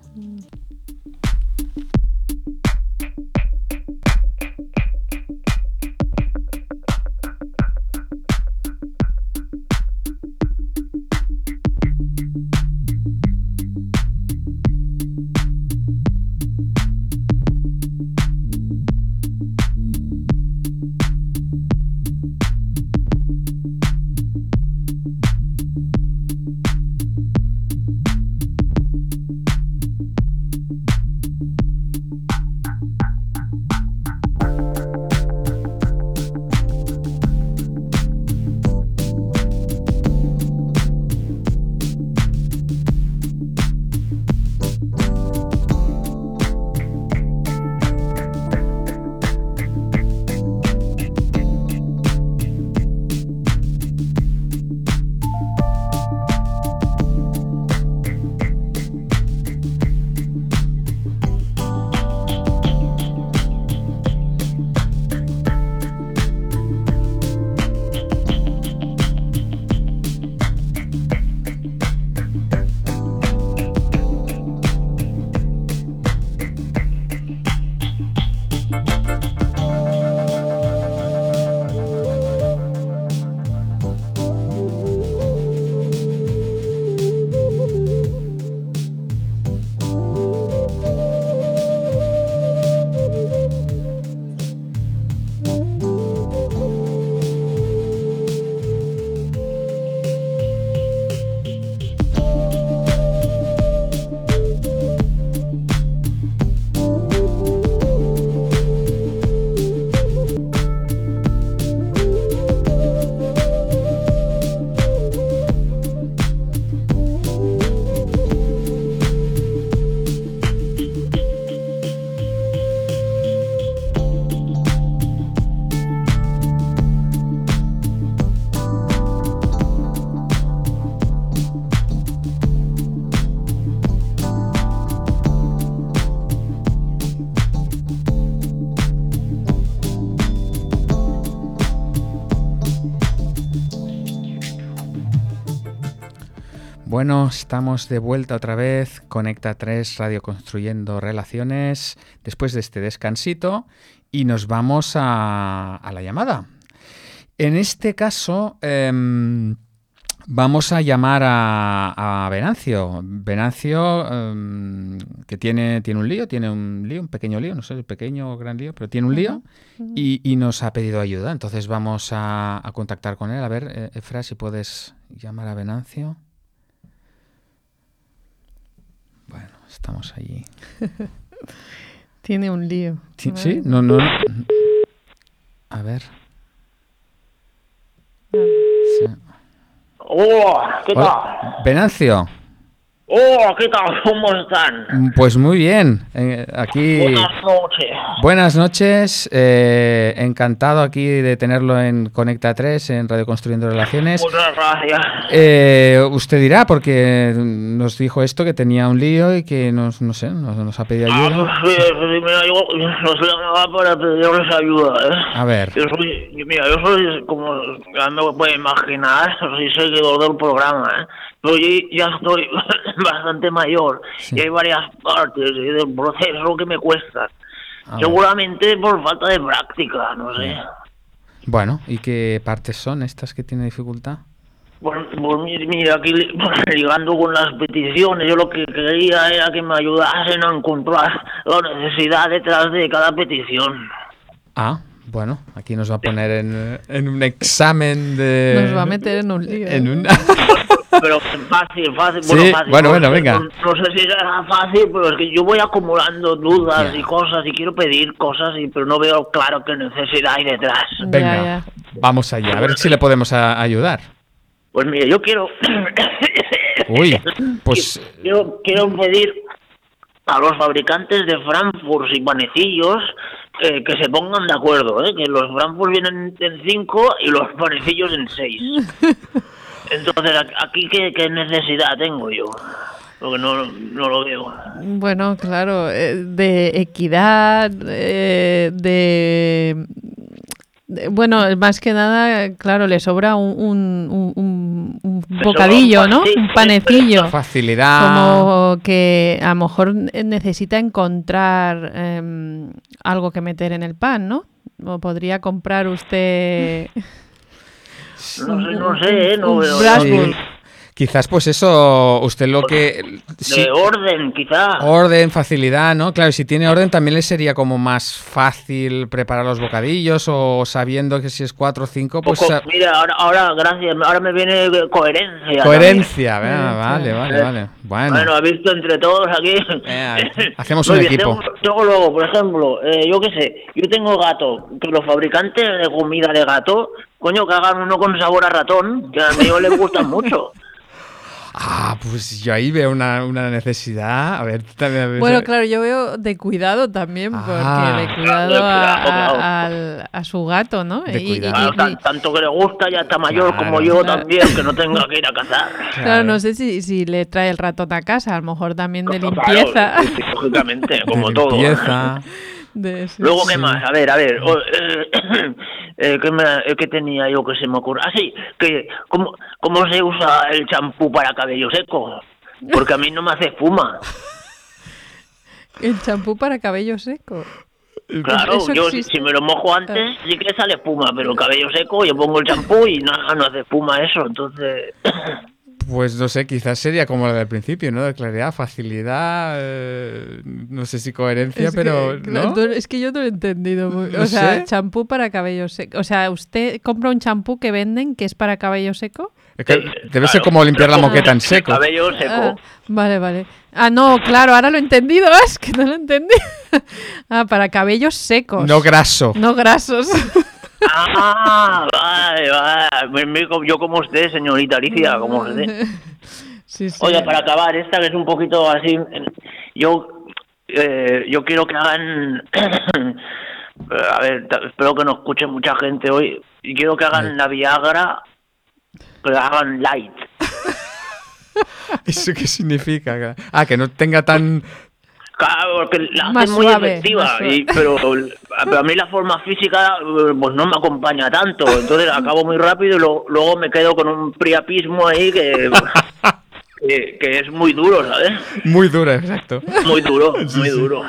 Bueno, estamos de vuelta otra vez. Conecta 3 Radio Construyendo Relaciones después de este descansito y nos vamos a, a la llamada. En este caso, em, vamos a llamar a, a Venancio. Venancio, em, que tiene, tiene un lío, tiene un lío, un pequeño lío, no sé, pequeño o gran lío, pero tiene un lío y, y nos ha pedido ayuda. Entonces vamos a, a contactar con él. A ver, eh, Efra, si puedes llamar a Venancio. Bueno, estamos allí. Tiene un lío. Sí, ¿sí? No, no. A ver. Sí. Hola, ¿qué tal? Venancio. Hola, ¿qué tal? ¿Cómo están? Pues muy bien. eh, aquí. Buenas noches. Buenas noches. eh, encantado aquí de tenerlo en Conecta 3, en Radio Construyendo Relaciones. Muchas gracias. Eh, usted dirá, porque nos dijo esto, que tenía un lío y que nos, no sé, nos, nos ha pedido Ah, ayuda. pues sí, sí, mira, yo os llamaba para pedirles ayuda, ¿eh? A ver. Yo soy, mira, yo soy, como ya me puede imaginar, soy seguidor del programa, ¿eh? Pero yo ya estoy bastante mayor Sí. y hay varias partes del proceso que me cuestan. A ver. Seguramente por falta de práctica, no sé. Bueno, ¿y qué partes son estas que tiene dificultad? Pues, pues mi- mira, aquí li- ligando con las peticiones, yo lo que quería era que me ayudasen a encontrar la necesidad detrás de cada petición. Ah, bueno, aquí nos va a poner en, en un examen de... Nos va a meter en un lío. En un... Pero fácil, fácil, Sí, bueno, fácil. bueno, venga. No, no sé si será fácil, pero es que yo voy acumulando dudas y cosas y quiero pedir cosas, y pero no veo claro qué necesidad hay detrás. Venga, vamos allá, a ver si le podemos a- ayudar. Pues mira, yo quiero... Uy, pues Yo quiero pedir a los fabricantes de Frankfurt y panecillos eh, que se pongan de acuerdo, ¿eh? que los Frankfurt vienen en 5 y los panecillos en 6. Entonces, ¿a- aquí qué, qué necesidad tengo yo? Porque no, no lo veo. Bueno, claro, eh, de equidad, eh, de, de- Bueno, más que nada, claro, le sobra un, un, un- un sobra bocadillo, un ¿no? Un panecillo. facilidad. Como que a lo mejor necesita encontrar em, algo que meter en el pan, ¿no? O podría comprar usted... No sé, no sé, ¿eh? no veo. Sí. Quizás pues eso, usted lo que... sí, De orden, quizá. orden, facilidad, ¿no? Claro, y si tiene orden también le sería como más fácil preparar los bocadillos o sabiendo que si es 4 o 5, pues... Poco- mira, ahora, ahora, gracias, ahora me viene coherencia. Coherencia. Coherencia. vale, vale, vale. Bueno, Bueno, ha visto entre todos aquí. Eh, hacemos un bien, equipo. Tengo, tengo luego, por ejemplo, eh, yo qué sé, yo tengo gato, que los fabricantes de comida de gato, coño, que hagan uno con sabor a ratón, que a mí les gustan mucho. Ah, pues yo ahí veo una, una necesidad. A ver, también... a ver- Bueno, claro, yo veo de cuidado también, porque Ah. de cuidado De a, cuidado, claro. a- al- a su gato, ¿no? De Y- y-. Claro, y- tan- tanto que le gusta, ya está mayor Claro. como yo Claro. también, que no tenga que ir a cazar. Claro, no sé si, si le trae el ratón a casa, a lo mejor también de limpieza. lógicamente, de como todo. limpieza. De- Luego, ¿qué Sí. más? A ver, a ver. o- eh, eh, ¿qué, me- eh, qué tenía yo que se me ocurre? Ah, sí, que, ¿cómo, ¿cómo se usa el champú para cabello seco? Porque a mí no me hace espuma. El champú para cabello seco. Claro, ¿Eso yo existe? si me lo mojo antes sí que sale espuma, pero el cabello seco yo pongo el champú y nada, no hace espuma eso, entonces... Pues no sé, quizás sería como la del principio, ¿no? De claridad, facilidad, eh, no sé si coherencia, Es que, pero... claro, ¿no? es que yo no lo he entendido. muy- No o sea, sé. champú para cabello seco. O sea, ¿usted compra un champú que venden que es para cabello seco? Es que Eh, debe ser como limpiar la moqueta en seco. Cabello seco. Ah, vale, vale. Ah, no, claro, ahora lo he entendido. Es que no lo entendí. ah, para cabellos secos. No graso. No grasos. Ah, vale, vale. Yo como usted, señorita Alicia, como usted. sí, sí. Oye, para acabar, esta que es un poquito así, yo eh, yo quiero que hagan, a ver, espero que no escuche mucha gente hoy, y quiero que hagan la Viagra, que la hagan light. ¿Eso qué significa? Ah, que no tenga tan... Claro, porque la Más hacen muy suave, efectiva, más y- pero, pero a mí la forma física pues no me acompaña tanto, entonces acabo muy rápido y lo- luego me quedo con un priapismo ahí que... que, que es muy duro, ¿sabes? Muy dura, exacto. Muy duro, muy duro.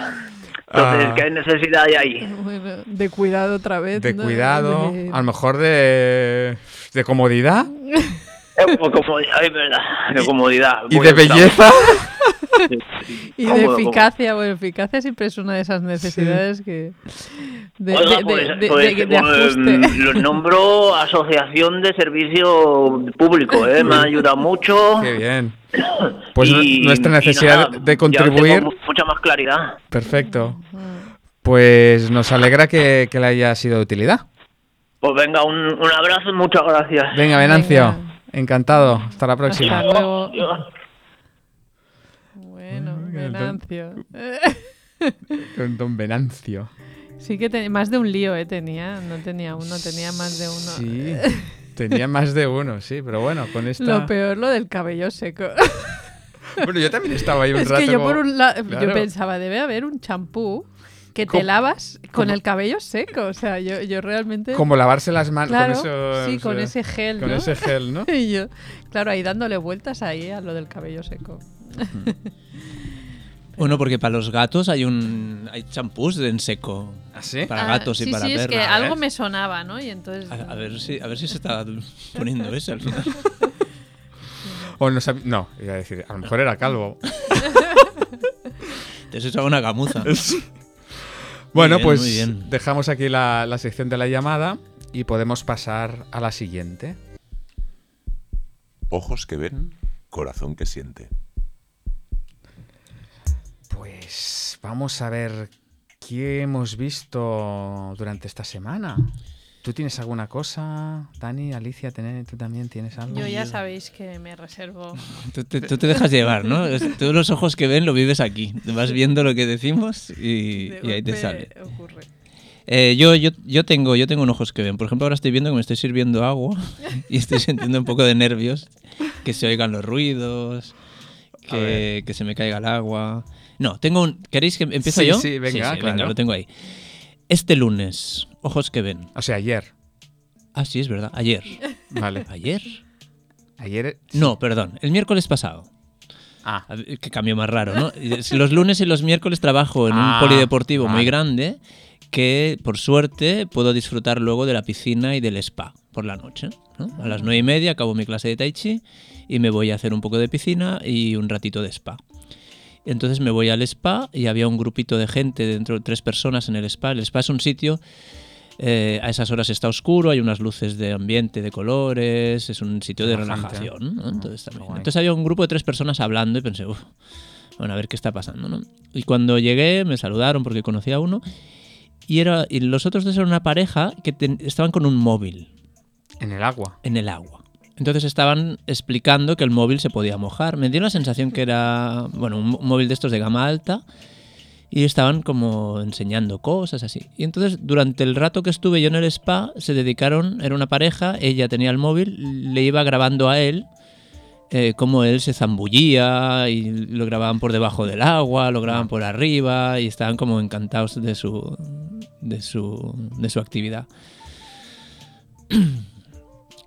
Entonces, Ah. ¿qué necesidad hay ahí? Bueno, de cuidado otra vez. De ¿no? cuidado, De- a lo mejor de, de comodidad Eh, pues comodidad, es verdad, de comodidad. y Muy de belleza. Y de eficacia, bueno, eficacia siempre es una de esas necesidades que. De, Oiga, de- pues, de- de- pues, de- de pues, ajuste. los nombro Asociación de Servicio Público, ¿eh? me ha ayudado mucho. Qué bien. Pues Y- nuestra necesidad nada, de ya contribuir. mucha más claridad. Perfecto. Pues nos alegra que, que le haya sido de utilidad. Pues venga, un, un abrazo y muchas gracias. Venga, Venancio. Venga. Encantado. Hasta la próxima. Hasta luego. Bueno, Venancio. Con Don Venancio. Sí que tenía más de un lío, ¿eh? Tenía, no tenía uno, tenía más de uno. Sí. Tenía más de uno, sí, pero bueno, con esta. Lo peor, lo del cabello seco. Bueno, yo también estaba ahí un es rato. que yo como- por un lado, Claro. yo pensaba, debe haber un champú que te ¿Cómo? lavas con ¿Cómo? el cabello seco. O sea, yo, yo realmente... Como lavarse las manos Claro, con eso. sí, con eh, ese gel, Con ¿no? ese gel, ¿no? Y yo, claro, ahí dándole vueltas ahí a lo del cabello seco. Bueno, porque para los gatos hay un hay champús en seco. ¿Ah, sí? Para Ah, gatos y sí, para sí, perros. es que A algo ver. me sonaba, ¿no? Y entonces... A, a ver si a ver si se está poniendo eso al final. O no, no, iba a decir, a lo mejor era calvo. Te has echado una gamuza. Bueno, bien, pues dejamos aquí la, la sección de la llamada y podemos pasar a la siguiente. Ojos que ven, corazón que siente. Pues vamos a ver qué hemos visto durante esta semana. ¿Tú tienes alguna cosa, Dani, Alicia? ¿tenés- ¿Tú también tienes algo? Yo ya sabéis que me reservo. Tú te, tú te dejas llevar, ¿no? Tú los ojos que ven lo vives aquí. Vas viendo lo que decimos y, De y ahí te sale. ocurre. Eh, yo, yo, yo tengo yo tengo un ojos que ven. Por ejemplo, ahora estoy viendo que me estoy sirviendo agua y estoy sintiendo un poco de nervios. Que se oigan los ruidos, que, que se me caiga el agua. No, tengo un... ¿Queréis que empiece Sí, yo? sí, venga, claro. venga, lo tengo ahí. Este lunes, ojos que ven. O sea, ayer. Ah, sí, es verdad. Ayer. Vale. ¿Ayer? Ayer. No, perdón. El miércoles pasado. Ah, Qué cambio más raro, ¿no? Los lunes y los miércoles trabajo en Ah, un polideportivo muy grande que, por suerte, puedo disfrutar luego de la piscina y del spa por la noche. ¿no? A las nueve y media acabo mi clase de tai chi y me voy a hacer un poco de piscina y un ratito de spa. Entonces me voy al spa y había un grupito de gente, dentro de tres personas en el spa. El spa es un sitio, eh, a esas horas está oscuro, hay unas luces de ambiente de colores, es un sitio de relajación. ¿no? Ah, Entonces, también. había un grupo de tres personas hablando y pensé, "Uf, bueno, a ver qué está pasando. ¿no? Y cuando llegué me saludaron porque conocía a uno y, era, y los otros dos eran una pareja que ten- estaban con un móvil en el agua. en el agua. Entonces estaban explicando que el móvil se podía mojar. Me dio la sensación que era, bueno, un, móvil de estos de gama alta y estaban como enseñando cosas así. Y entonces durante el rato que estuve yo en el spa se dedicaron, era una pareja, ella tenía el móvil, le iba grabando a él eh, cómo él se zambullía y lo grababan por debajo del agua, lo grababan por arriba y estaban como encantados de su de su de su actividad.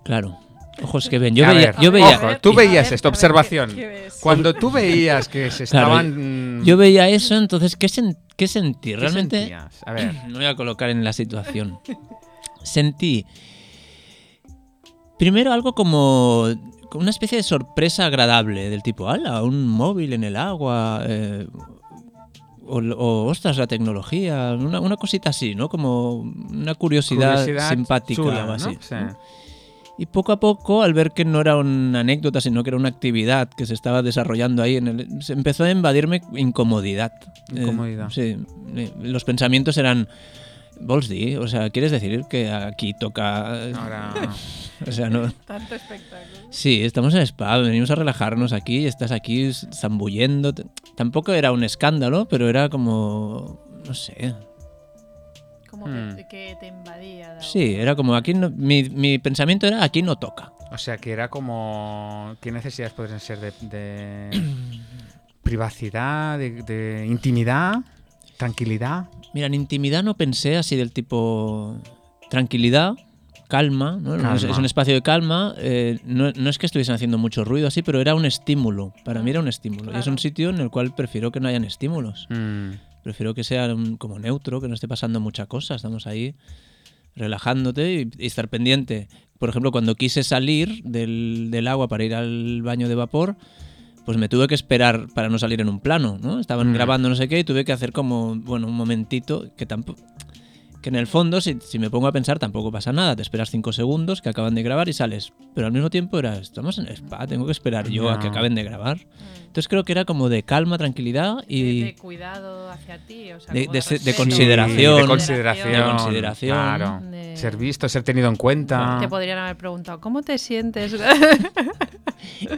Claro. Ojos que ven. Yo A veía, ver, yo veía, ojo, tú veías ver, esto, a ver, observación. ¿qué- qué ves? Cuando tú veías que se Claro, estaban. yo veía eso, entonces ¿qué, sen- qué sentí? ¿qué Realmente sentías? A ver. me voy a colocar en la situación. Sentí primero algo como una especie de sorpresa agradable del tipo, ala, un móvil en el agua, eh, o, o, ostras, la tecnología, una, una cosita así, ¿no? Como una curiosidad, Curiosidad simpática chula, ¿no? así. Sí. Y poco a poco, al ver que no era una anécdota, sino que era una actividad que se estaba desarrollando ahí, en el, se empezó a invadirme incomodidad. Eh, Incomodidad. sí, eh, los pensamientos eran, vols dir? O sea, ¿quieres decir que aquí toca...? Ahora. O sea, no... Tanto espectáculo. Sí, estamos en spa, venimos a relajarnos aquí, y estás aquí zambullendo. Tampoco era un escándalo, pero era como... no sé. Como Hmm. que, que te invadía. Sí, era como aquí... no- mi, mi pensamiento era aquí no toca. O sea, que era como. ¿Qué necesidades podrían ser de. de privacidad, de, de intimidad, tranquilidad? Mira, en intimidad no pensé así del tipo tranquilidad, calma, ¿no? Es, Calma. es un espacio de calma. eh, no, no es que estuviesen haciendo mucho ruido así, pero era un estímulo. Para mí era un estímulo. Y es un sitio en el cual prefiero que no hayan estímulos. Mm. Prefiero que sea un- como neutro, que no esté pasando mucha cosa. Estamos ahí relajándote y, y estar pendiente. Por ejemplo, cuando quise salir del, del agua para ir al baño de vapor, pues me tuve que esperar para no salir en un plano, ¿no? Estaban Mm. grabando no sé qué y tuve que hacer como, bueno, un momentito que tampoco... Que en el fondo, si, si me pongo a pensar, tampoco pasa nada. Te esperas cinco segundos que acaban de grabar y sales. Pero al mismo tiempo era, estamos en spa, tengo que esperar yo a que acaben de grabar. Entonces creo que era como de calma, tranquilidad y... de, de cuidado hacia ti, o sea, De- consideración. de consideración. De consideración. Claro. De- Ser visto, ser tenido en cuenta. Te podrían haber preguntado, ¿cómo te sientes?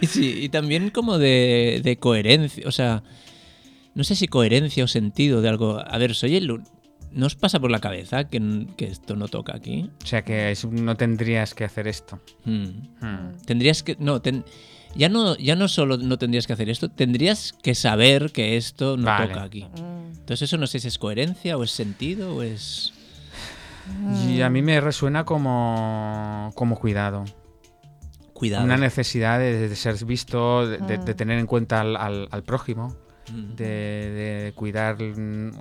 Y, sí, y también como de, de coherencia, o sea, no sé si coherencia o sentido de algo. A ver, soy el... ¿No os pasa por la cabeza que, esto no toca aquí? O sea que es- no tendrías que hacer esto. Hmm. Mm. Tendrías que... No, ten- ya no, ya no solo no tendrías que hacer esto, tendrías que saber que esto no Vale. toca aquí. Entonces eso no sé si es coherencia o es sentido o es... Y a mí me resuena como, como cuidado. Cuidado. Una necesidad de, de ser visto, de, de- de Mm. tener en cuenta al, al- al prójimo, Mm. de, de cuidar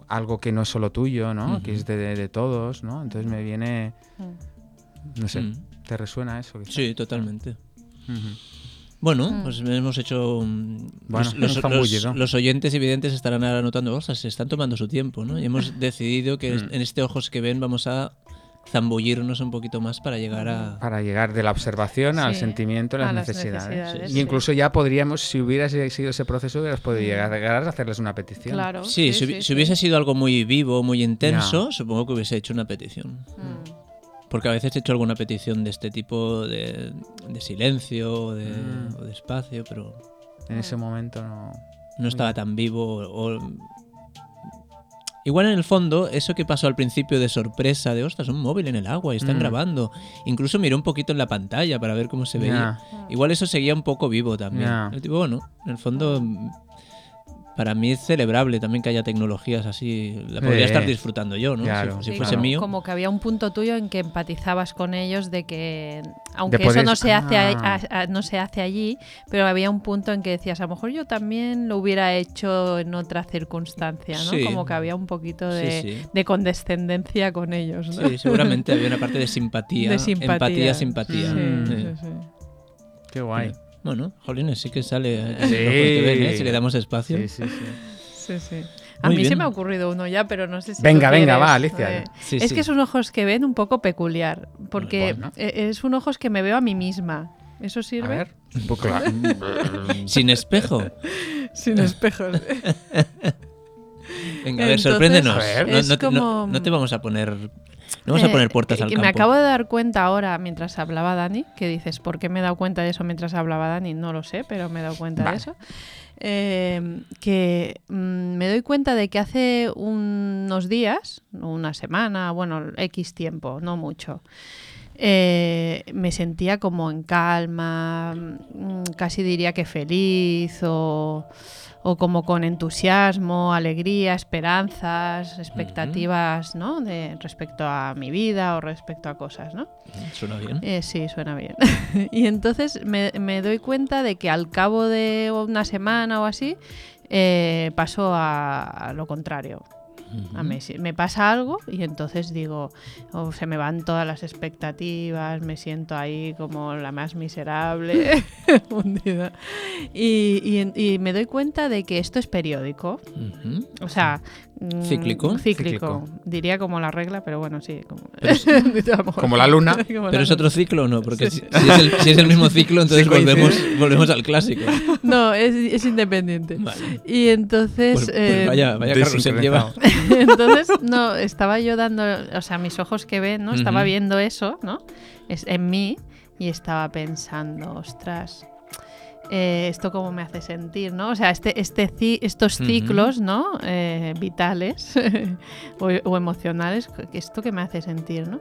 algo que no es solo tuyo, ¿no? Que es de, de- de todos, ¿no? Entonces me viene, Mm. no sé, Mm. ¿te resuena eso? quizá? Sí, totalmente. Bueno, Mm. pues hemos hecho. Bueno, los, un los- los- los oyentes y videntes estarán ahora anotando cosas, se están tomando su tiempo, ¿no? Y hemos decidido que en este Ojos que ven vamos a zambullirnos un poquito más para llegar a. Para llegar de la observación al sentimiento, a las a las necesidades. necesidades, y sí. incluso ya podríamos, si hubiera sido ese proceso, hubieras podido llegar, llegar a hacerles una petición. Claro. Sí, si, hubi- si hubiese sido algo muy vivo, muy intenso, supongo que hubiese hecho una petición. Mm. Porque a veces he hecho alguna petición de este tipo de, de silencio o de, Mm. o de espacio, pero En ese momento no. no estaba tan vivo. o- Igual en el fondo, eso que pasó al principio de sorpresa, de ostras, un móvil en el agua y están Mm. grabando. Incluso miré un poquito en la pantalla para ver cómo se veía. Igual eso seguía un poco vivo también. El tipo, bueno, en el fondo, para mí es celebrable también que haya tecnologías así. La podría Eh, estar disfrutando yo, ¿no? Claro, si, Sí, fuese como, mío. como que había un punto tuyo en que empatizabas con ellos de que aunque eso no se hace a- Ah. a- a- no se hace allí pero había un punto en que decías a lo mejor yo también lo hubiera hecho en otra circunstancia no Sí. como que había un poquito de, Sí, sí. de condescendencia con ellos ¿no? Sí, seguramente había una parte de simpatía. de simpatía Empatía, simpatía. Sí, Mm. Sí. sí, sí. Qué guay. Bueno, Jolines, sí que sale. eh, Sí. ven, ¿eh? Si le damos espacio. Sí, sí, sí. Sí, sí. A Muy mí se me ha ocurrido uno ya, pero no sé si. Venga, venga, quieres. va, Alicia. Eh, Sí, es sí. que es un ojos que ven un poco peculiar, porque Bueno. eh, es un ojos que me veo a mí misma. ¿Eso A sirve? ver. Pues. Sin espejo. Sin espejos. Venga, a ver, Entonces, sorpréndenos. A ver. No, es no te, no- como- no te vamos a poner. No vamos a Eh, poner puertas que- al que campo. Me acabo de dar cuenta ahora, mientras hablaba Dani, que dices, ¿por qué me he dado cuenta de eso mientras hablaba Dani? No lo sé, pero me he dado cuenta Vale. de eso. Eh, que mm, me doy cuenta de que hace unos días, una semana, bueno, X tiempo, no mucho, eh, me sentía como en calma, mm, casi diría que feliz o, o como con entusiasmo, alegría, esperanzas, expectativas, ¿no? De, respecto a mi vida o respecto a cosas, ¿no? Suena bien. Eh, sí, suena bien. y entonces me, me doy cuenta de que al cabo de una semana o así eh, paso a, a lo contrario. A me pasa algo y entonces digo, oh, se me van todas las expectativas, me siento ahí como la más miserable, hundida. Y, y en- y me doy cuenta de que esto es periódico. O sea, ¿Cíclico? cíclico. Cíclico. Diría como la regla, pero bueno, sí. Como, es- la luna. Como Pero la es luna. otro ciclo o no, porque si, si es el, si es el mismo ciclo, entonces Sí, volvemos, volvemos al clásico. No, es, es independiente. Vale. Y entonces. Pues, pues eh, vaya, vaya carrusel lleva. Entonces, no, estaba yo dando. O sea, mis ojos que ven, ¿no? Estaba viendo eso, ¿no? Es, en mí y estaba pensando, ostras. Eh, esto cómo me hace sentir, ¿no? O sea, este, este ci- estos ciclos, ¿no? Eh, vitales o, o emocionales, que esto que me hace sentir, ¿no?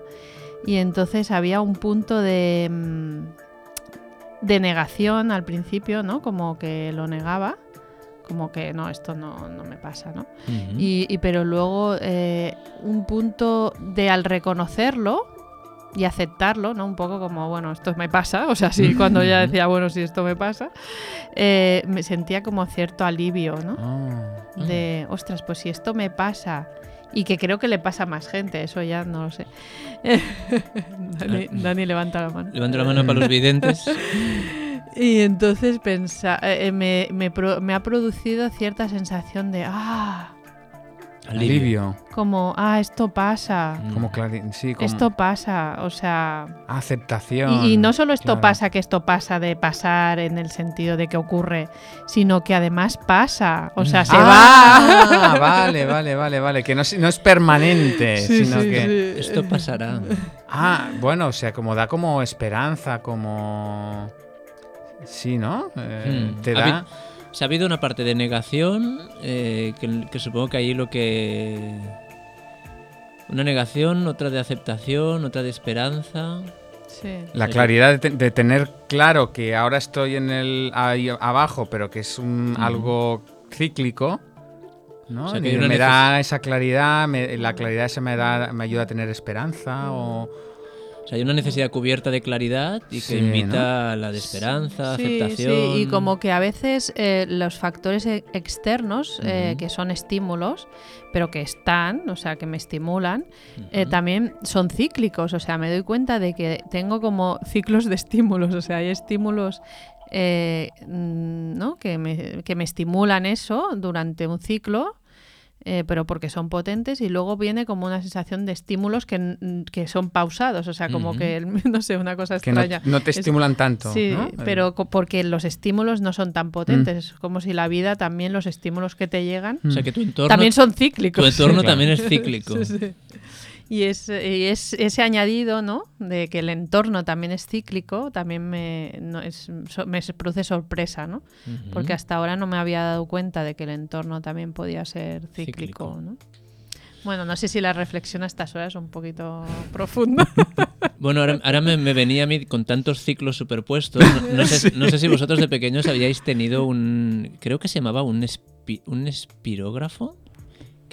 Y entonces había un punto de, mm, de negación al principio, ¿no? Como que lo negaba, como que no, esto no, no me pasa, ¿no? Y pero luego eh, un punto de al reconocerlo, y aceptarlo, ¿no? Un poco como, bueno, esto me pasa, o sea, sí, cuando ya decía, bueno, si esto me pasa, eh, me sentía como cierto alivio, ¿no? Ah. De, ostras, pues si esto me pasa y que creo que le pasa a más gente, eso ya no lo sé. Dani, Dani levanta la mano. Levanto la mano para los videntes. Y entonces pensa, eh, eh, me, me pro- me ha producido cierta sensación de, ah, Alivio. como, ah, esto pasa, Como clari- sí, como esto pasa, o sea... aceptación. Y, y no solo esto claro. pasa, que esto pasa de pasar en el sentido de que ocurre, sino que además pasa, o sea, se Ah, va. vale, vale, vale, vale. Que no, es- no es permanente, Sí, sino sí, que. sí. Esto pasará. Ah, bueno, o sea, como da como esperanza, como. Sí, ¿no? Eh, Hmm. Te da. Habi- Se ha habido una parte de negación, eh, que, que supongo que ahí lo que... Una negación, otra de aceptación, otra de esperanza. Sí. La claridad de, te- de tener claro que ahora estoy en el ahí abajo, pero que es un, algo cíclico. ¿no? O sea, que me da esa claridad, me- la claridad esa me, da, me ayuda a tener esperanza o... O sea, hay una necesidad cubierta de claridad y que Sí, invita a la de esperanza, Sí, aceptación. sí, y como que a veces eh, los factores e- externos, eh, que son estímulos, pero que están, o sea, que me estimulan, eh, también son cíclicos. O sea, me doy cuenta de que tengo como ciclos de estímulos. O sea, hay estímulos eh, mm, ¿no? que, me, que me estimulan eso durante un ciclo. Eh, pero porque son potentes y luego viene como una sensación de estímulos que, que son pausados, o sea, como que, no sé, una cosa Que no, extraña. no te Es- estimulan tanto. Sí, ¿no? pero porque los estímulos no son tan potentes. Mm. Es como si la vida también, los estímulos que te llegan, O sea, que tu entorno, también son tu cíclicos. entorno claro. también es cíclico. Sí, sí. Y, es, y es ese añadido, ¿no? De que el entorno también es cíclico, también me, no, es, so- me produce sorpresa, ¿no? Porque hasta ahora no me había dado cuenta de que el entorno también podía ser cíclico, Cíclico. ¿no? Bueno, no sé si la reflexión a estas horas es un poquito profunda. Bueno, ahora, ahora me, me venía a mí con tantos ciclos superpuestos. No, no sé, no sé si vosotros de pequeños habíais tenido un. Creo que se llamaba un, espi- un espirógrafo.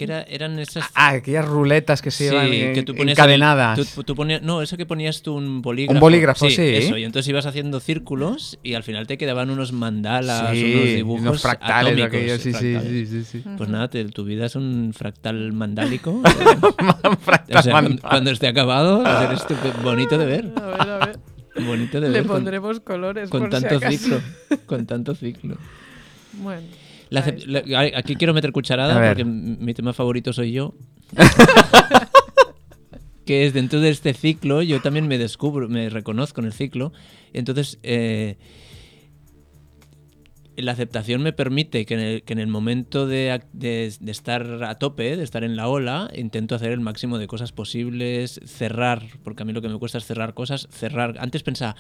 Que era, eran esas. Ah, aquellas ruletas que se Sí, en- que tú ponías encadenadas. el- tú- tú ponías- no, eso que ponías tú un bolígrafo. Un bolígrafo, sí. Eso, y entonces ibas haciendo círculos y al final te quedaban unos mandalas, Sí, unos dibujos unos fractales. atómicos, aquellos, sí, sí, fractales. sí, sí, sí. Pues nada, te- tu vida es un fractal mandálico. Fractal o sea, cuando, mandal. cuando esté acabado, va a ser estupe- bonito de ver. a ver, a ver. Bonito de Le ver. con- pondremos colores con, por si tanto acaso. ciclo. Con tanto ciclo. Bueno. La la- aquí quiero meter cucharada porque mi tema favorito soy yo. que es dentro de este ciclo, yo también me descubro, me reconozco en el ciclo. Entonces, eh, la aceptación me permite que en el, que en el momento de, ac- de- de estar a tope, de estar en la ola, intento hacer el máximo de cosas posibles, cerrar, porque a mí lo que me cuesta es cerrar cosas, cerrar. Antes pensaba,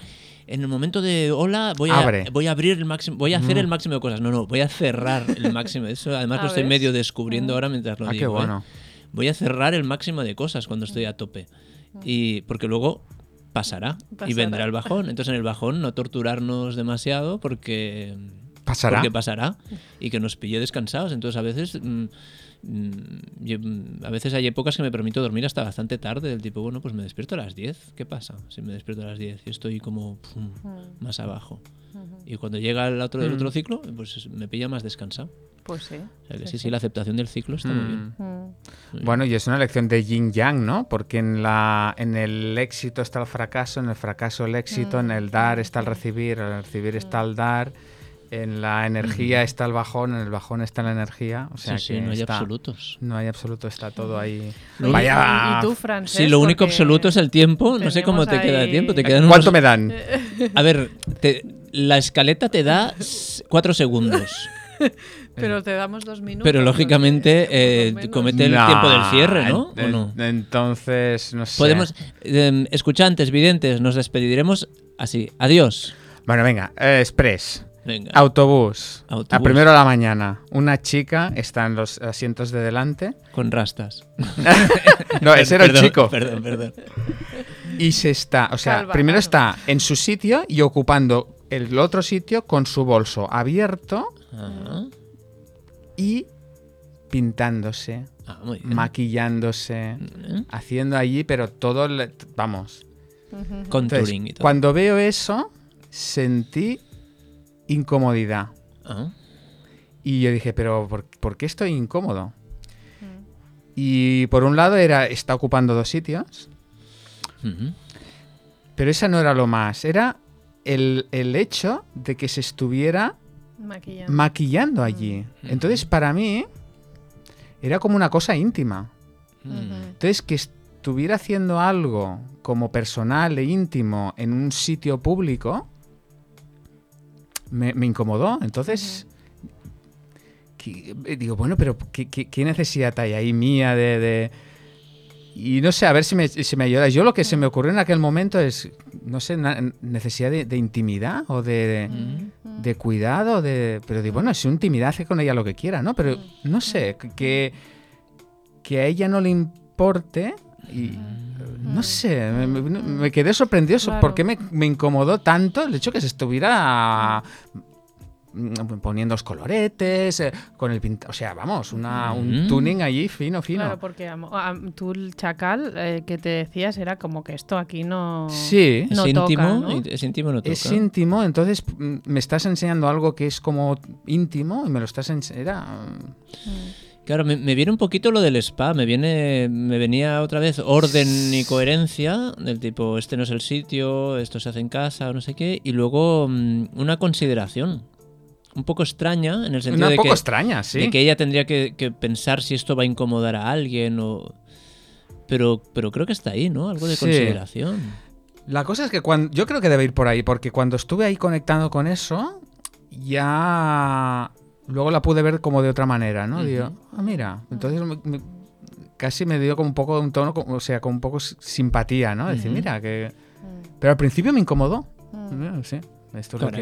en el momento de ola voy a, voy a abrir el máximo, voy a hacer el máximo de cosas. No, no, voy a cerrar el máximo. Eso además lo estoy medio descubriendo ahora mientras lo Ah, qué digo. ¿eh? bueno. Voy a cerrar el máximo de cosas cuando estoy a tope. Y porque luego pasará, y Pasará. vendrá el bajón. Entonces en el bajón no torturarnos demasiado porque Pasará. porque pasará y que nos pille descansados. Entonces a veces mm, mm, yo- mm, a veces hay épocas que me permito dormir hasta bastante tarde, del tipo, bueno, pues me despierto a las 10. ¿Qué pasa si me despierto a las 10 y estoy como pum, más abajo? Y cuando llega el otro, el Mm. otro ciclo, pues me pilla más descansado. Pues sí. O sea que Sí, sí, sí. la aceptación del ciclo está muy bien. Mm. Mm. Bueno, y es una lección de yin yang, ¿no? Porque en la en el éxito está el fracaso, en el fracaso el éxito, en el dar está el recibir, en el recibir está el dar, en la energía está el bajón, en el bajón está la energía, o sea sí, sí, que no hay está- absolutos. No hay absoluto, está todo ahí. Vaya. ¿Y, tú, Francesc? Sí, lo único absoluto es el tiempo. No sé cómo te queda de ahí- tiempo. Te quedan ¿Cuánto unos- me dan? A ver, te- la escaleta te da cuatro segundos. Pero te damos dos minutos. Pero lógicamente eh, comete el No, tiempo del cierre, ¿no? ¿O en- no? Entonces, no sé. Podemos, eh, escuchantes, videntes, nos despediremos así. Adiós. Bueno, venga, eh, express. Venga. Autobús. Autobús. A primero de la mañana. Una chica está en los asientos de delante. Con rastas. No, ese era el Perdón, chico. Perdón, perdón. Y se está, o sea, Calva, primero está en su sitio y ocupando el otro sitio con su bolso abierto Ah, y pintándose, ah, muy bien. maquillándose, ¿Eh? haciendo allí, pero todo, le- vamos, Contouring y todo. cuando veo eso, sentí incomodidad. Ah, Y yo dije, pero ¿por, por qué estoy incómodo? Mm. Y por un lado era, está ocupando dos sitios, pero esa no era lo más, era el, el hecho de que se estuviera Maquillando. maquillando allí. Mm. Entonces, para mí, era como una cosa íntima. Ujú. Entonces, que estuviera haciendo algo como personal e íntimo en un sitio público, me, me incomodó. Entonces, que- eh, digo, bueno, pero ¿qué, qué- qué necesidad hay ahí mía de, de- Y no sé, a ver si me, si me ayudas. Yo lo que se me ocurrió en aquel momento es, no sé, na- necesidad de, de intimidad o de, de cuidado, de... Pero digo, bueno, si intimidad hace con ella lo que quiera, ¿no? Pero no sé, que, que a ella no le importe y... No sé, me, quedé sorprendido so- Claro. por qué me, me incomodó tanto el hecho que se estuviera mm, poniendo los coloretes, eh, con el pinta, o sea, vamos, una, un Mm. tuning allí fino, fino. Claro, porque amo- am- tú el chacal eh, que te decías era como que esto aquí no. Sí, Es no íntimo, toca, ¿no? y- es íntimo, no toca. es íntimo, entonces mm, me estás enseñando algo que es como íntimo y me lo estás enseñando. Claro, me, me viene un poquito lo del spa, me viene me venía otra vez orden y coherencia del tipo este no es el sitio, esto se hace en casa o no sé qué y luego mm, una consideración un poco extraña en el sentido Una de poco que, extraña, sí. de que ella tendría que, que pensar si esto va a incomodar a alguien o pero pero creo que está ahí, ¿no? Algo de Sí. consideración. La cosa es que cuando yo creo que debe ir por ahí, porque cuando estuve ahí conectando con eso, ya luego la pude ver como de otra manera, ¿no? Digo, ah, mira, entonces me- me- casi me dio como un poco un tono, o sea, con un poco simpatía, ¿no? Decir, mira, que... Mm. Pero al principio me incomodó. Mm. Sí, esto es lo que.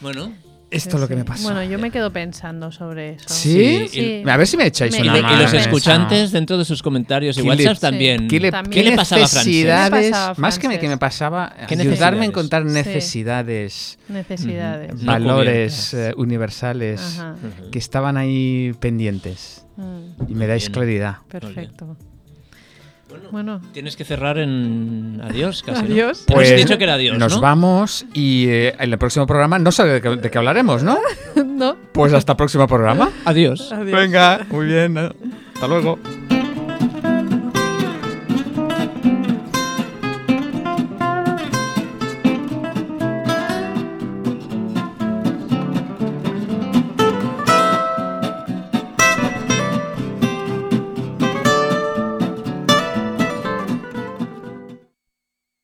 Bueno, esto es lo que me Sí. pasó. Bueno, yo me quedo pensando sobre eso. ¿Sí? Sí. A ver si me echáis Me- y, una y mano. los en eso. escuchantes dentro de sus comentarios y ¿Qué le- WhatsApp Sí. también. ¿Qué le, También. qué le pasaba a más que me, que me pasaba, ¿Qué ayudarme a necesidades? encontrar Sí. necesidades, Necesidades. No valores eh, universales que estaban ahí pendientes. Mm, Y me dais bien. claridad. Perfecto. Bueno, Tienes que cerrar en adiós casi. ¿no? adiós. Hemos dicho que era adiós, Pues nos ¿no? vamos y eh, en el próximo programa no sé de qué, de qué hablaremos, ¿no? no. Pues hasta el próximo programa. Adiós. Adiós. Venga, muy bien. Hasta luego.